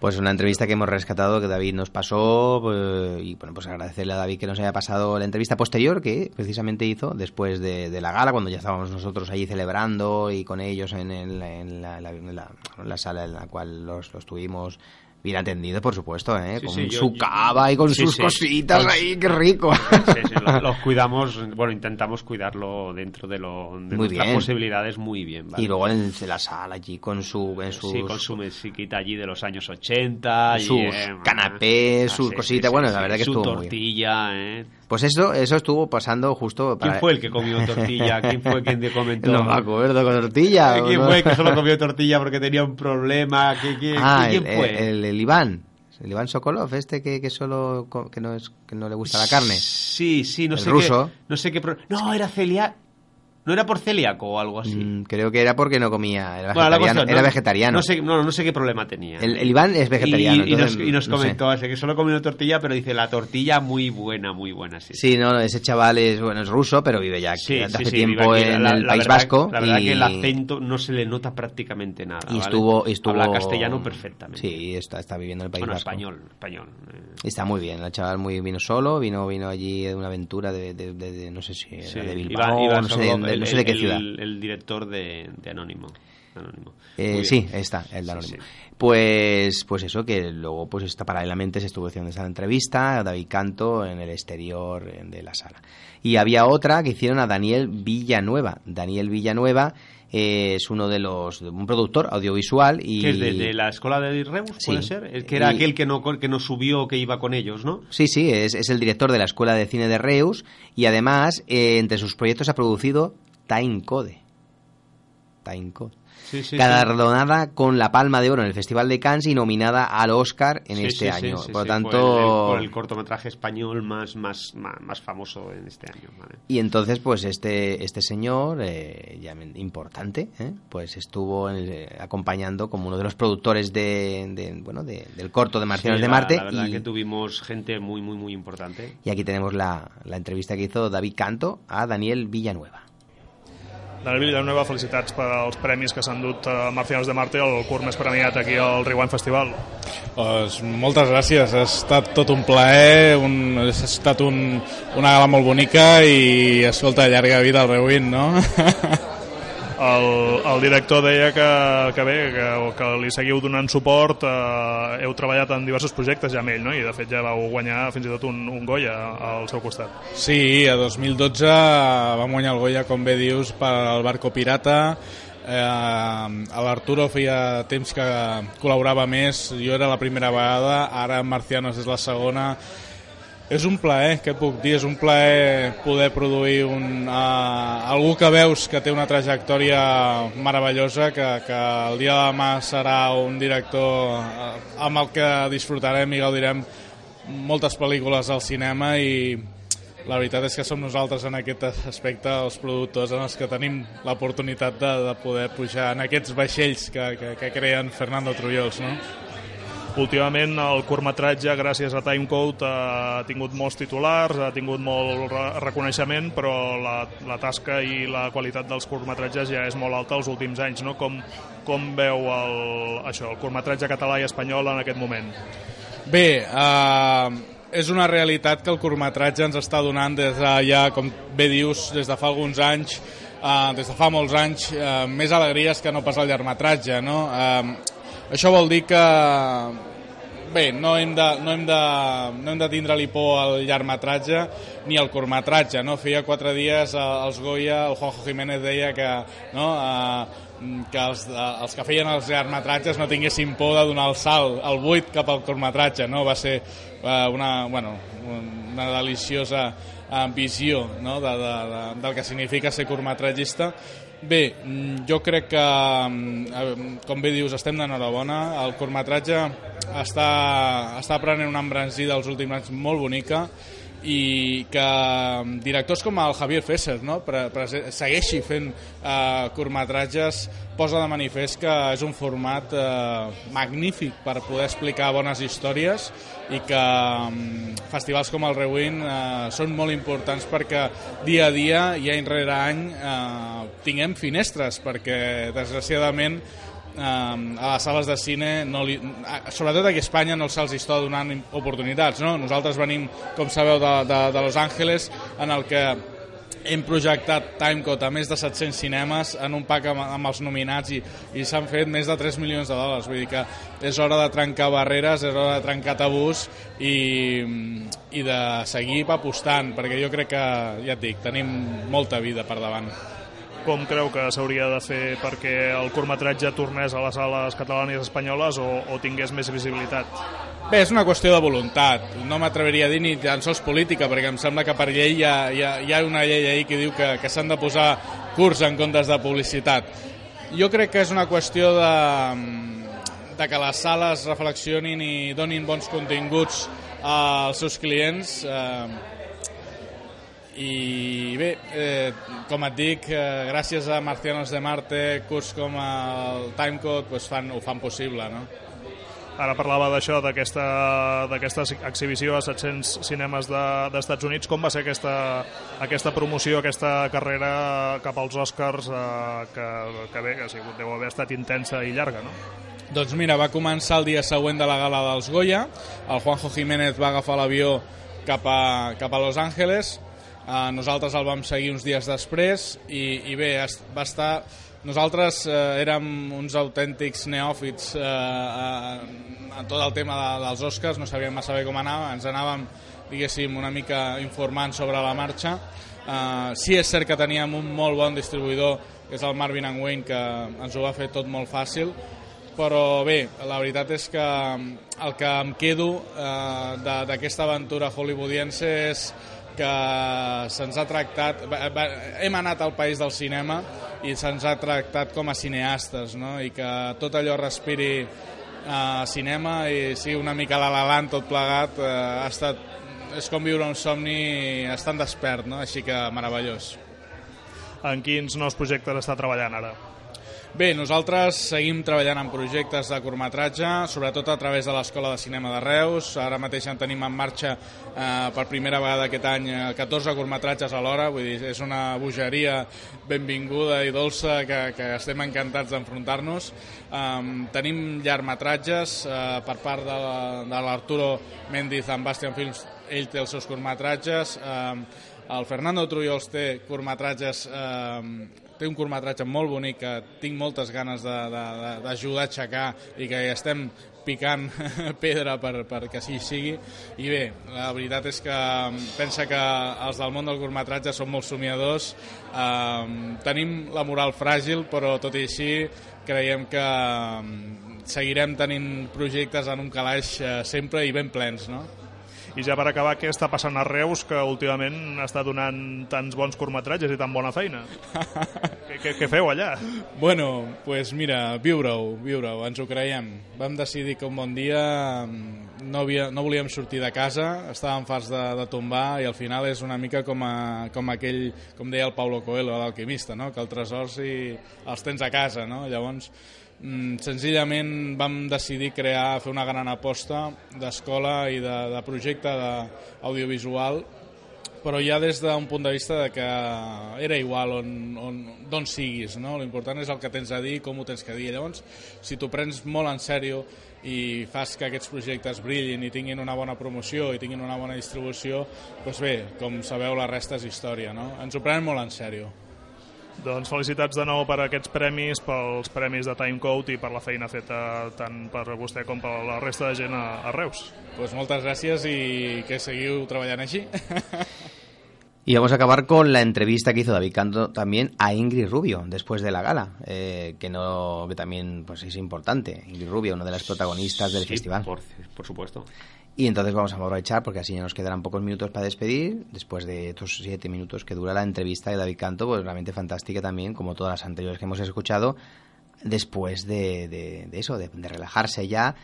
Pues una entrevista que hemos rescatado que David nos pasó pues, y bueno pues agradecerle a David que nos haya pasado la entrevista posterior que precisamente hizo después de, la gala cuando ya estábamos nosotros allí celebrando y con ellos en la sala en la cual los, los tuvimos bien atendidos por supuesto ¿eh? Sí, con sí, su yo- cava y con sí, sus cositas ahí qué rico Sí, sí, los, los cuidamos, bueno, intentamos cuidarlo dentro de, lo, de Muy nuestras bien. posibilidades muy bien. ¿vale? y luego en la sala allí con su en sus con su musiquita allí de los años 80. y, sus eh, canapés, ah, sus cositas, bueno, la verdad que su estuvo muy bien. tortilla, ¿eh? Pues eso, eso estuvo pasando justo ¿Quién para- fue el que comió tortilla? ¿Quién fue quien te comentó? No me acuerdo, con tortilla. ¿Quién ¿no? fue el que solo comió tortilla porque tenía un problema? ¿Qué, qué- Ah, quién el, fue? el- el Iván. El Iván Sokolov, este que, que solo que no es que no le gusta la carne. Sí, sí, no El sé ruso. qué. No sé qué. pro- No, era celia. ¿No era por celíaco o algo así? Mm, creo que era porque no comía, era Bueno, vegetariano. cuestión, era no- vegetariano. No sé, no, no sé qué problema tenía. El- el Iván es vegetariano, Y, y nos, entonces, y nos no sé. comentó ese que solo comió tortilla, pero dice la tortilla muy buena, muy buena, sí. Sí, no, ese chaval es bueno, es ruso, pero vive ya Sí, hace sí, tiempo aquí. en La- el la País verdad- Vasco La verdad y que el acento no se le nota prácticamente nada. y ¿vale? estuvo, estuvo Habla castellano perfectamente. Sí, está, está viviendo en el País Bueno, Vasco. español, español. eh. Está muy bien, el chaval muy vino solo, vino vino allí de una aventura de, de- de- de- no sé si de Bilbao, Iván no, sé de, Sokolov, de- no sé de qué el- ciudad. El, el director de, de Anónimo. Anónimo. Eh, sí, está, el de Anónimo. sí. Pues, pues eso, que luego pues está paralelamente se estuvo haciendo esa entrevista a David Canto en el exterior eh, de la sala. Y había otra que hicieron a Daniel Villanueva. Daniel Villanueva eh, es uno de los, un productor audiovisual y... ¿Qué es de, de la escuela de Reus, puede ser? El que era Y- aquel que no, que no subió, que iba con ellos, ¿no? Sí, sí, es, es el director de la Escuela de Cine de Reus y además eh, entre sus proyectos ha producido Timecode. Timecode. Sí, sí, galardonada con la Palma de Oro en el Festival de Cannes y nominada al Oscar en Sí, este sí, sí, año. sí, Por lo sí, tanto, Por el, el- cortometraje español más, más, más, más famoso en este año, ¿vale? y entonces pues este este señor eh, ya importante, ¿eh? pues estuvo el- eh, acompañando como uno de los productores de, de, bueno de- del corto de Marcianos Sí, de la- Marte La, verdad y, que tuvimos gente muy, muy, muy importante. y aquí tenemos la, la entrevista que hizo David Canto a Daniel Villanueva. Daniel Villanueva, felicitats pels premis que s'han dut a Marcianos de Marte, el curt més premiat aquí al Rewind Festival. Pues moltes gràcies, ha estat tot un plaer, un, ha estat un, una gala molt bonica i, escolta, llarga vida al Rewind, no? El, el director deia que, que bé, que, que li seguiu donant suport, eh, heu treballat en diversos projectes ja amb ell, no? i de fet ja vau guanyar fins i tot un, un Goya al seu costat. Sí, a 2012 vam guanyar el Goya, com bé dius, per al Barco Pirata. Eh, L'Arturo feia temps que col·laborava més, jo era la primera vegada, ara Marcianos és la segona. És un plaer, què puc dir? És un plaer poder produir un, uh, algú que veus que té una trajectòria meravellosa, que, que el dia de demà serà un director uh, amb el que disfrutarem i gaudirem moltes pel·lícules al cinema i la veritat és que som nosaltres en aquest aspecte els productors en els que tenim l'oportunitat de, de poder pujar en aquests vaixells que, que, que creen Fernando Trullols, no? Últimament el curtmetratge, gràcies a Timecode, ha tingut molts titulars, ha tingut molt re reconeixement, però la, la tasca i la qualitat dels curtmetratges ja és molt alta els últims anys. No? Com, com veu el, això, el curtmetratge català i espanyol en aquest moment? Bé, eh, és una realitat que el curtmetratge ens està donant des de ja, com bé dius, des de fa alguns anys, eh, des de fa molts anys, eh, més alegries que no pas el llargmetratge, no? Eh, això vol dir que bé, no hem de, no hem de, no hem de tindre-li por al llargmetratge ni al curtmetratge, no? Feia quatre dies eh, els Goya, el Juanjo Jiménez deia que, no, eh, que els, eh, els que feien els llargmetratges no tinguessin por de donar el salt, el buit cap al curtmetratge, no? Va ser eh, una, bueno, una deliciosa eh, visió no? de, de, de, del que significa ser curtmetratgista Bé, mm, jo crec que, mm, eh, com bé dius, estem d'enhorabona. El curtmetratge està, està prenent una embranzida els últims anys molt bonica i que mm, directors com el Javier Fesser no? pre, pre, segueixi fent eh, curtmetratges posa de manifest que és un format eh, magnífic per poder explicar bones històries i que um, festivals com el Rewind eh, són molt importants perquè dia a dia i any rere any eh, tinguem finestres perquè desgraciadament eh, a les sales de cine, no li, sobretot aquí a Espanya, no se'ls està donant oportunitats. No? Nosaltres venim, com sabeu, de, de, de Los Angeles, en el que hem projectat Timecode a més de 700 cinemes en un pack amb, amb els nominats i, i s'han fet més de 3 milions de dòlars. Vull dir que és hora de trencar barreres, és hora de trencar tabús i, i de seguir apostant, perquè jo crec que, ja et dic, tenim molta vida per davant com creu que s'hauria de fer perquè el curtmetratge tornés a les sales catalanes i espanyoles o, o tingués més visibilitat? Bé, és una qüestió de voluntat. No m'atreviria a dir ni tan sols política, perquè em sembla que per llei hi ha, hi ha, hi ha una llei ahir que diu que, que s'han de posar curs en comptes de publicitat. Jo crec que és una qüestió de, de que les sales reflexionin i donin bons continguts als seus clients. Eh, i bé, eh, com et dic, eh, gràcies a Marcianos de Marte, curs com el Timecode, pues fan, ho fan possible, no? Ara parlava d'això, d'aquesta exhibició a 700 cinemes dels de, Units. Com va ser aquesta, aquesta promoció, aquesta carrera cap als Oscars eh, que, que bé, que ha sigut, deu haver estat intensa i llarga, no? Doncs mira, va començar el dia següent de la gala dels Goya. El Juanjo Jiménez va agafar l'avió cap, a, cap a Los Angeles Uh, nosaltres el vam seguir uns dies després i, i bé, va estar... Nosaltres eh, érem uns autèntics neòfits eh, eh, en tot el tema de, dels Oscars, no sabíem massa bé com anava, ens anàvem, diguéssim, una mica informant sobre la marxa. Eh, sí és cert que teníem un molt bon distribuïdor, que és el Marvin Wayne, que ens ho va fer tot molt fàcil, però bé, la veritat és que el que em quedo eh, d'aquesta aventura hollywoodiense és que se'ns ha tractat... Hem anat al país del cinema i se'ns ha tractat com a cineastes, no? I que tot allò respiri a uh, cinema i sigui una mica la tot plegat, uh, ha estat... És com viure un somni estant despert, no? Així que meravellós. En quins nous projectes està treballant ara? Bé, nosaltres seguim treballant en projectes de curtmetratge, sobretot a través de l'Escola de Cinema de Reus. Ara mateix en tenim en marxa eh, per primera vegada aquest any 14 eh, curtmetratges alhora, vull dir, és una bogeria benvinguda i dolça que, que estem encantats d'enfrontar-nos. Um, tenim llargmetratges uh, per part de l'Arturo Méndiz amb Bastian Films, ell té els seus curtmetratges, um, el Fernando Trullols té curtmetratges eh, té un curtmetratge molt bonic que tinc moltes ganes d'ajudar a aixecar i que estem picant pedra per, així sigui i bé, la veritat és que um, pensa que els del món del curtmetratge són molt somiadors um, tenim la moral fràgil però tot i així creiem que um, seguirem tenint projectes en un calaix uh, sempre i ben plens no? I ja per acabar, què està passant a Reus que últimament està donant tants bons curtmetratges i tan bona feina? què, què, què feu allà? Bueno, pues mira, viure-ho, viure-ho, ens ho creiem. Vam decidir que un bon dia mm, no, havia, no volíem sortir de casa, estàvem farts de, de tombar i al final és una mica com, a, com aquell, com deia el Paulo Coelho, l'alquimista, no? que el tresors i els tens a casa, no? Llavors, senzillament vam decidir crear, fer una gran aposta d'escola i de, de projecte audiovisual però ja des d'un punt de vista de que era igual on, on, d'on siguis, no? l'important és el que tens a dir, com ho tens que dir. Llavors, si t'ho prens molt en sèrio i fas que aquests projectes brillin i tinguin una bona promoció i tinguin una bona distribució, doncs bé, com sabeu, la resta és història. No? Ens ho prenem molt en sèrio. Doncs felicitats de nou per aquests premis, pels premis de Timecode i per la feina feta tant per vostè com per la resta de gent a, a Reus. Pues moltes gràcies i que seguiu treballant així. Y vamos a acabar con la entrevista que hizo David Canto también a Ingrid Rubio después de la gala, eh, que no que también pues es importante. Ingrid Rubio, una de las protagonistas del sí, festival. Por, por supuesto. Y entonces vamos a aprovechar, porque así ya nos quedarán pocos minutos para despedir, después de estos siete minutos que dura la entrevista de David Canto, pues realmente fantástica también, como todas las anteriores que hemos escuchado, después de, de, eso, de, relajarse ya,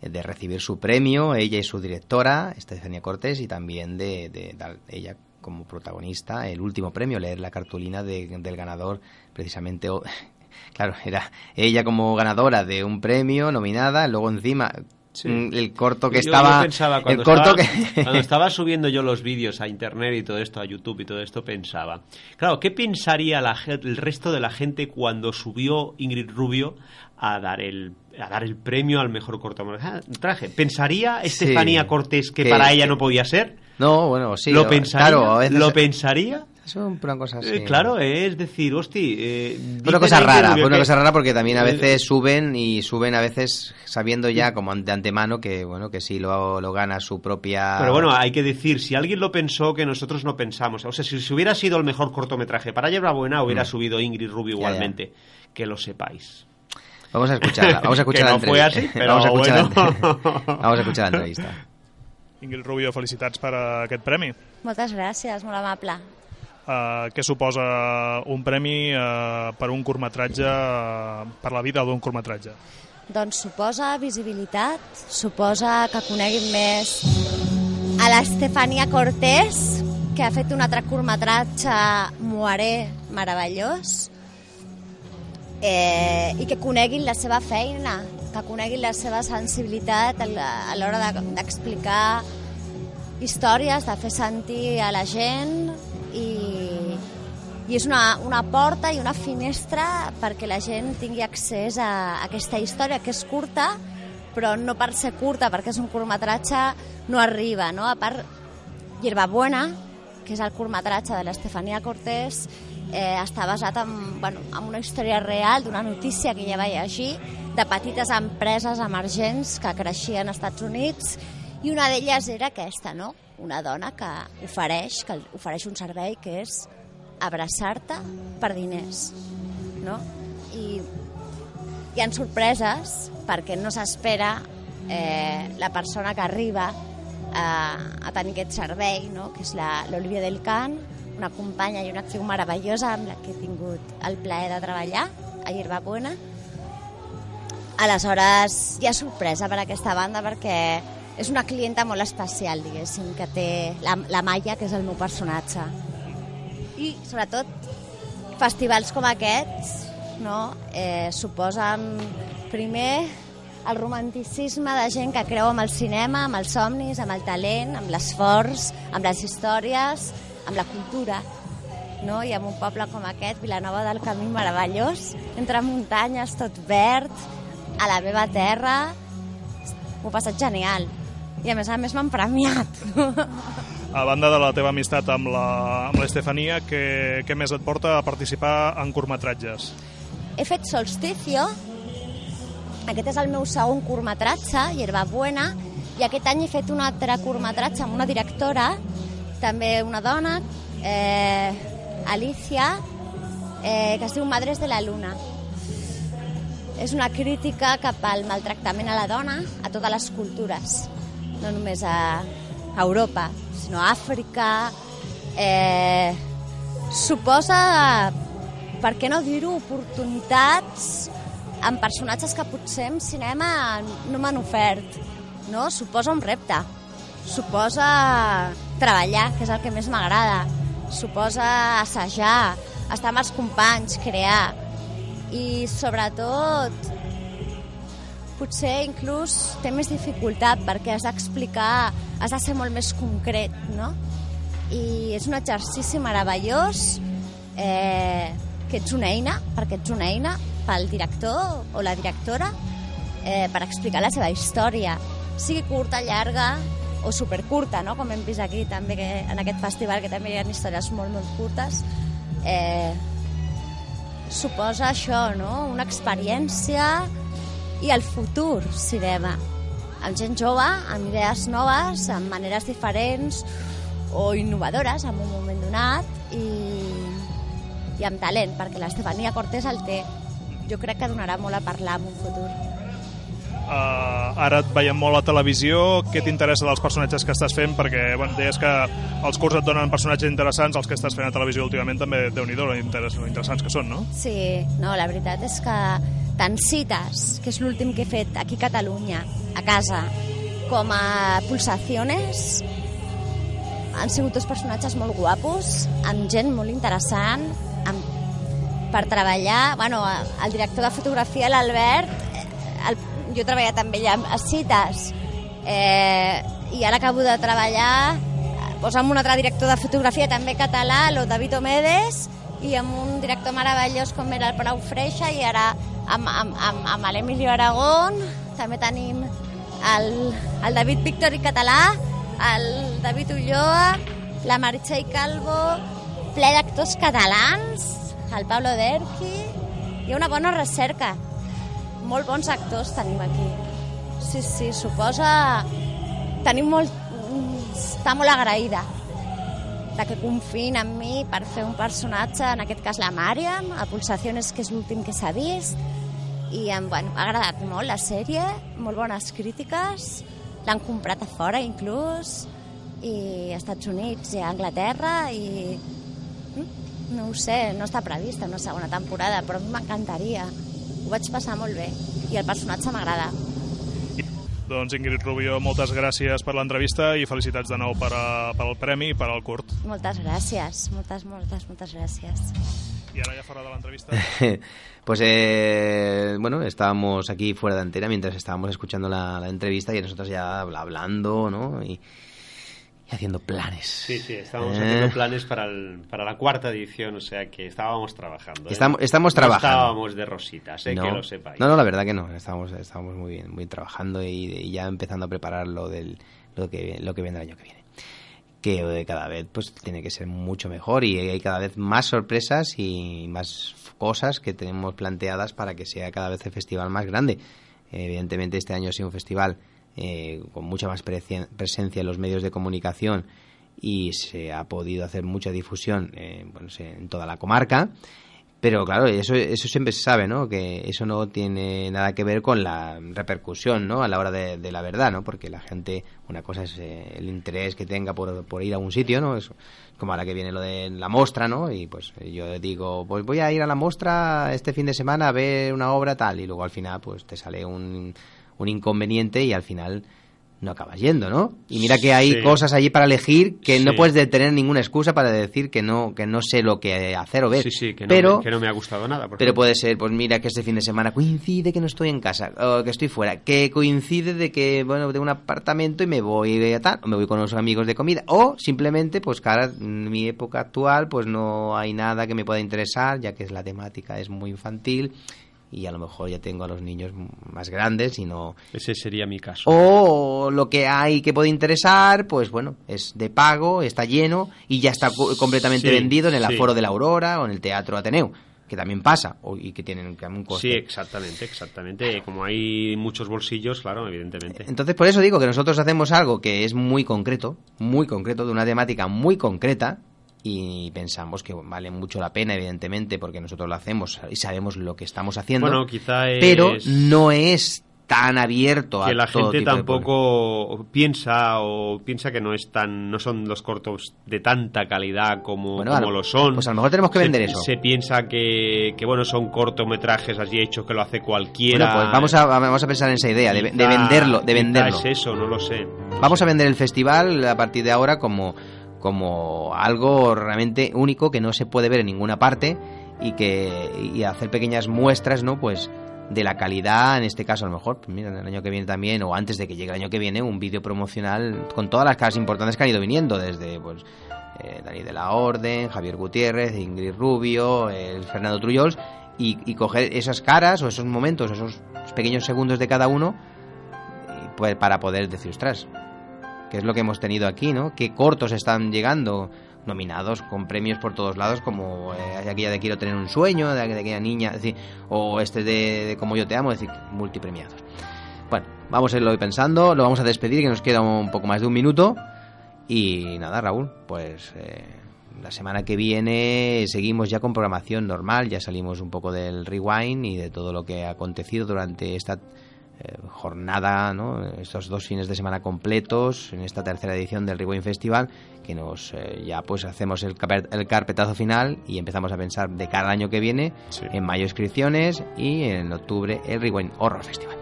de recibir su premio, ella y su directora, Estefania Cortés, y también de, dar ella como protagonista el último premio, leer la cartulina de- del ganador, precisamente, claro, era ella como ganadora de un premio, nominada, luego encima mm, el corto que Yo- estaba... yo pensaba cuando, el corto estaba, que... cuando estaba subiendo yo los vídeos a internet y todo esto, a YouTube y todo esto, pensaba, claro, ¿qué pensaría la, el resto de la gente cuando subió Ingrid Rubio a dar el a dar el premio al mejor cortometraje? ¿Pensaría Sí. Estefanía Cortés que, Que- para ella no podía ser? No, bueno, sí. ¿Lo pensaría? Claro, a veces- ¿Lo pensaría? Son una cosa así. Eh, claro, es decir, hosti... Eh, una cosa rara, una que- cosa rara porque también a Eh, veces suben y suben a veces sabiendo ya como de antemano que bueno que si lo, lo gana su propia Pero bueno, hay que decir, si alguien lo pensó, que nosotros no pensamos. O sea, si, si hubiera sido el mejor cortometraje para Yerba Buena, hubiera Mm. subido Ingrid Rubio Ya, ya. igualmente. Que lo sepáis. Vamos a escucharla, vamos a escuchar Que la no fue entrevista. así, pero vamos a escuchar la bueno. vamos a escuchar la entrevista. Ingrid Rubio, felicitats per aquest premi. Moltes gràcies, molt amable. Uh, què suposa un premi uh, per un curtmetratge, uh, per la vida d'un curtmetratge? Doncs suposa visibilitat, suposa que coneguin més a l'Estefania Cortés, que ha fet un altre curtmetratge Moaré meravellós, eh, i que coneguin la seva feina, que coneguin la seva sensibilitat a l'hora de- d'explicar històries, de fer sentir a la gent i, i és una, una porta i una finestra perquè la gent tingui accés a, aquesta història que és curta però no per ser curta perquè és un curtmetratge no arriba no? a part Hierba Buena que és el curtmetratge de l'Estefania Cortés eh, està basat en, bueno, en una història real d'una notícia que ja va llegir de petites empreses emergents que creixien als Estats Units i una d'elles era aquesta, no? Una dona que ofereix, que ofereix un servei que és abraçar-te per diners, no? I hi ha sorpreses perquè no s'espera eh, la persona que arriba a, a tenir aquest servei, no? que és l'Olivia del Can, una companya i una actriu meravellosa amb la que he tingut el plaer de treballar a Hierba Buena. Aleshores, hi ha sorpresa per aquesta banda perquè és una clienta molt especial, diguéssim, que té la, la Maia, que és el meu personatge. I, sobretot, festivals com aquests no? eh, suposen primer el romanticisme de gent que creu amb el cinema, amb els somnis, amb el talent, amb l'esforç, amb les històries, amb la cultura. No? I en un poble com aquest, Vilanova del Camí, meravellós, entre muntanyes, tot verd, a la meva terra, m'ho he passat genial. I a més a més m'han premiat. A banda de la teva amistat amb la- amb l'Estefania, què, què més et porta a participar en curtmetratges? He fet Solsticio, aquest és el meu segon curtmetratge, Hierba Buena, i aquest any he fet un altre curtmetratge amb una directora, també una dona, eh, Alicia, eh, que es diu Madres de la Luna. És una crítica cap al maltractament a la dona a totes les cultures, no només a, a Europa, sinó a Àfrica. Eh, suposa, per què no dir-ho, oportunitats amb personatges que potser en cinema no m'han ofert. No? Suposa un repte. Suposa treballar, que és el que més m'agrada. Suposa assajar, estar amb els companys, crear. I sobretot potser inclús té més dificultat perquè has d'explicar, has de ser molt més concret, no? I és un exercici meravellós eh, que ets una eina, perquè ets una eina pel director o la directora eh, per explicar la seva història, sigui curta, llarga o supercurta, no? com hem vist aquí també que en aquest festival que també hi ha històries molt, molt curtes. Eh, suposa això, no? una experiència i el futur cinema amb gent jove, amb idees noves, amb maneres diferents o innovadores en un moment donat i, i amb talent, perquè l'Estefania Cortés el té. Jo crec que donarà molt a parlar en un futur. Uh, ara et veiem molt a televisió, què t'interessa dels personatges que estàs fent? Perquè bueno, deies que els curts et donen personatges interessants, els que estàs fent a televisió últimament també, déu nhi interessants que són, no? Sí, no, la veritat és que tant Cites, que és l'últim que he fet aquí a Catalunya, a casa, com a Pulsaciones, han sigut dos personatges molt guapos, amb gent molt interessant, amb, per treballar. Bueno, el director de fotografia, l'Albert, eh, el, jo he treballat amb ell a Cites, eh, i ara acabo de treballar doncs, amb un altre director de fotografia també català, el David Omedes, i amb un director meravellós com era el Pau Freixa i ara amb, amb, amb, amb l'Emilio Aragón també tenim el, el David Victori català el David Ulloa la Meritxell Calvo ple d'actors catalans el Pablo Derqui. Hi ha una bona recerca. Molt bons actors tenim aquí. Sí, sí, suposa tenim molt està molt agraïda de que confiïn en mi per fer un personatge, en aquest cas la Màriam, a Pulsaciones, que és l'últim que s'ha vist, i em, bueno, m'ha agradat molt la sèrie, molt bones crítiques, l'han comprat a fora inclús, i als Estats Units i a Anglaterra, i mm, no ho sé, no està prevista una segona temporada, però a m'encantaria. Ho vaig passar molt bé, i el personatge m'agrada. Doncs Ingrid Rubio, moltes gràcies per l'entrevista i felicitats de nou per, a, per al premi i per al curt. Moltes gràcies, moltes, moltes, moltes gràcies. Y ahora ya fuera de la entrevista. pues eh, bueno, estábamos aquí fuera de antena mientras estábamos escuchando la, la entrevista y nosotros ya hablando, ¿no? Y, y haciendo planes. Sí, sí, estábamos Eh. haciendo planes para, el, para la cuarta edición, o sea que estábamos trabajando. ¿eh? Estamos- estamos No trabajando. estábamos de rositas, ¿eh? no, que lo sepáis. No, no, la verdad que no. Estábamos, estábamos muy bien, muy bien trabajando y, y ya empezando a preparar lo del lo que lo que viene el año que viene. Que eh, cada vez pues tiene que ser mucho mejor y hay cada vez más sorpresas y más cosas que tenemos planteadas para que sea cada vez el festival más grande. Evidentemente este año ha sido un festival eh, con mucha más presen- presencia en los medios de comunicación y se ha podido hacer mucha difusión eh, bueno, en toda la comarca. Pero claro, eso, eso siempre se sabe, ¿no? Que eso no tiene nada que ver con la repercusión, ¿no? A la hora de, de la verdad, ¿no? Porque la gente, una cosa es eh, el interés que tenga por, por ir a un sitio, ¿no? Es como ahora que viene lo de la mostra, ¿no? Y pues yo digo, pues voy a ir a la mostra este fin de semana a ver una obra tal, y luego al final pues te sale un, un inconveniente y al final no acabas yendo, ¿no? Y mira que hay Sí. cosas allí para elegir que no puedes de- tener ninguna excusa para decir que no que no sé lo que hacer o ver. Sí, sí, que no, pero me, que no me ha gustado nada. por pero ejemplo. puede ser, pues mira que este fin de semana coincide que no estoy en casa, o que estoy fuera, que coincide de que, bueno, tengo un apartamento y me voy a tal, o me voy con unos amigos de comida, o simplemente, pues cara, en mi época actual, pues no hay nada que me pueda interesar, ya que es la temática es muy infantil y a lo mejor ya tengo a los niños más grandes y no... Ese sería mi caso. O lo que hay que puede interesar, pues bueno, es de pago, está lleno y ya está co- completamente Sí, vendido en el sí. aforo de la Aurora o en el Teatro Ateneo, que también pasa y que tienen un coste. Sí, exactamente, exactamente. Como hay muchos bolsillos, claro, evidentemente. Entonces, por eso digo que nosotros hacemos algo que es muy concreto, muy concreto, de una temática muy concreta, y pensamos que vale mucho la pena, evidentemente, porque nosotros lo hacemos y sabemos lo que estamos haciendo. Bueno, quizá es- Pero no es tan abierto a que la todo gente tipo de tampoco piensa o piensa que no es tan no son los cortos de tanta calidad como, Bueno, a como lo- lo son pues a lo mejor tenemos que Se- vender eso. se piensa que, que bueno son cortometrajes así hechos que lo hace cualquiera Bueno, pues vamos a, vamos a pensar en esa idea, de, de venderlo, de venderlo. es eso no lo sé Vamos a vender el festival a partir de ahora como, como algo realmente único que no se puede ver en ninguna parte y que y hacer pequeñas muestras, ¿no? Pues de la calidad, en este caso a lo mejor, pues mira, el año que viene también, o antes de que llegue el año que viene, un vídeo promocional con todas las caras importantes que han ido viniendo, desde pues eh, Dani de la Orden, Javier Gutiérrez, Ingrid Rubio, el Fernando Trullols, y, y coger esas caras o esos momentos, esos pequeños segundos de cada uno, y, pues, para poder decir, ostras, que es lo que hemos tenido aquí, ¿no? Qué cortos están llegando, nominados con premios por todos lados, como eh, aquella de Quiero tener un sueño, de, aquella niña, es decir, o este de, Como yo te amo, es decir, multipremiados. Bueno, vamos a irlo pensando, lo vamos a despedir, que nos queda un poco más de un minuto. Y nada, Raúl, pues eh, la semana que viene seguimos ya con programación normal, ya salimos un poco del rewind y de todo lo que ha acontecido durante esta eh, jornada, ¿no? estos dos fines de semana completos en esta tercera edición del Rewind Festival, que nos eh, ya pues hacemos el, el carpetazo final y empezamos a pensar de cada año que viene, en mayo inscripciones y en octubre el Rewind Horror Festival.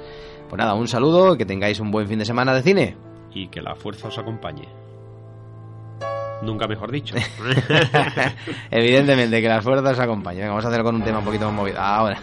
Pues nada, un saludo, que tengáis un buen fin de semana de cine. Y que la fuerza os acompañe. Nunca mejor dicho. Evidentemente, que las fuerzas os acompañen. Venga, Vamos a hacerlo con un tema un poquito más movido. Ahora.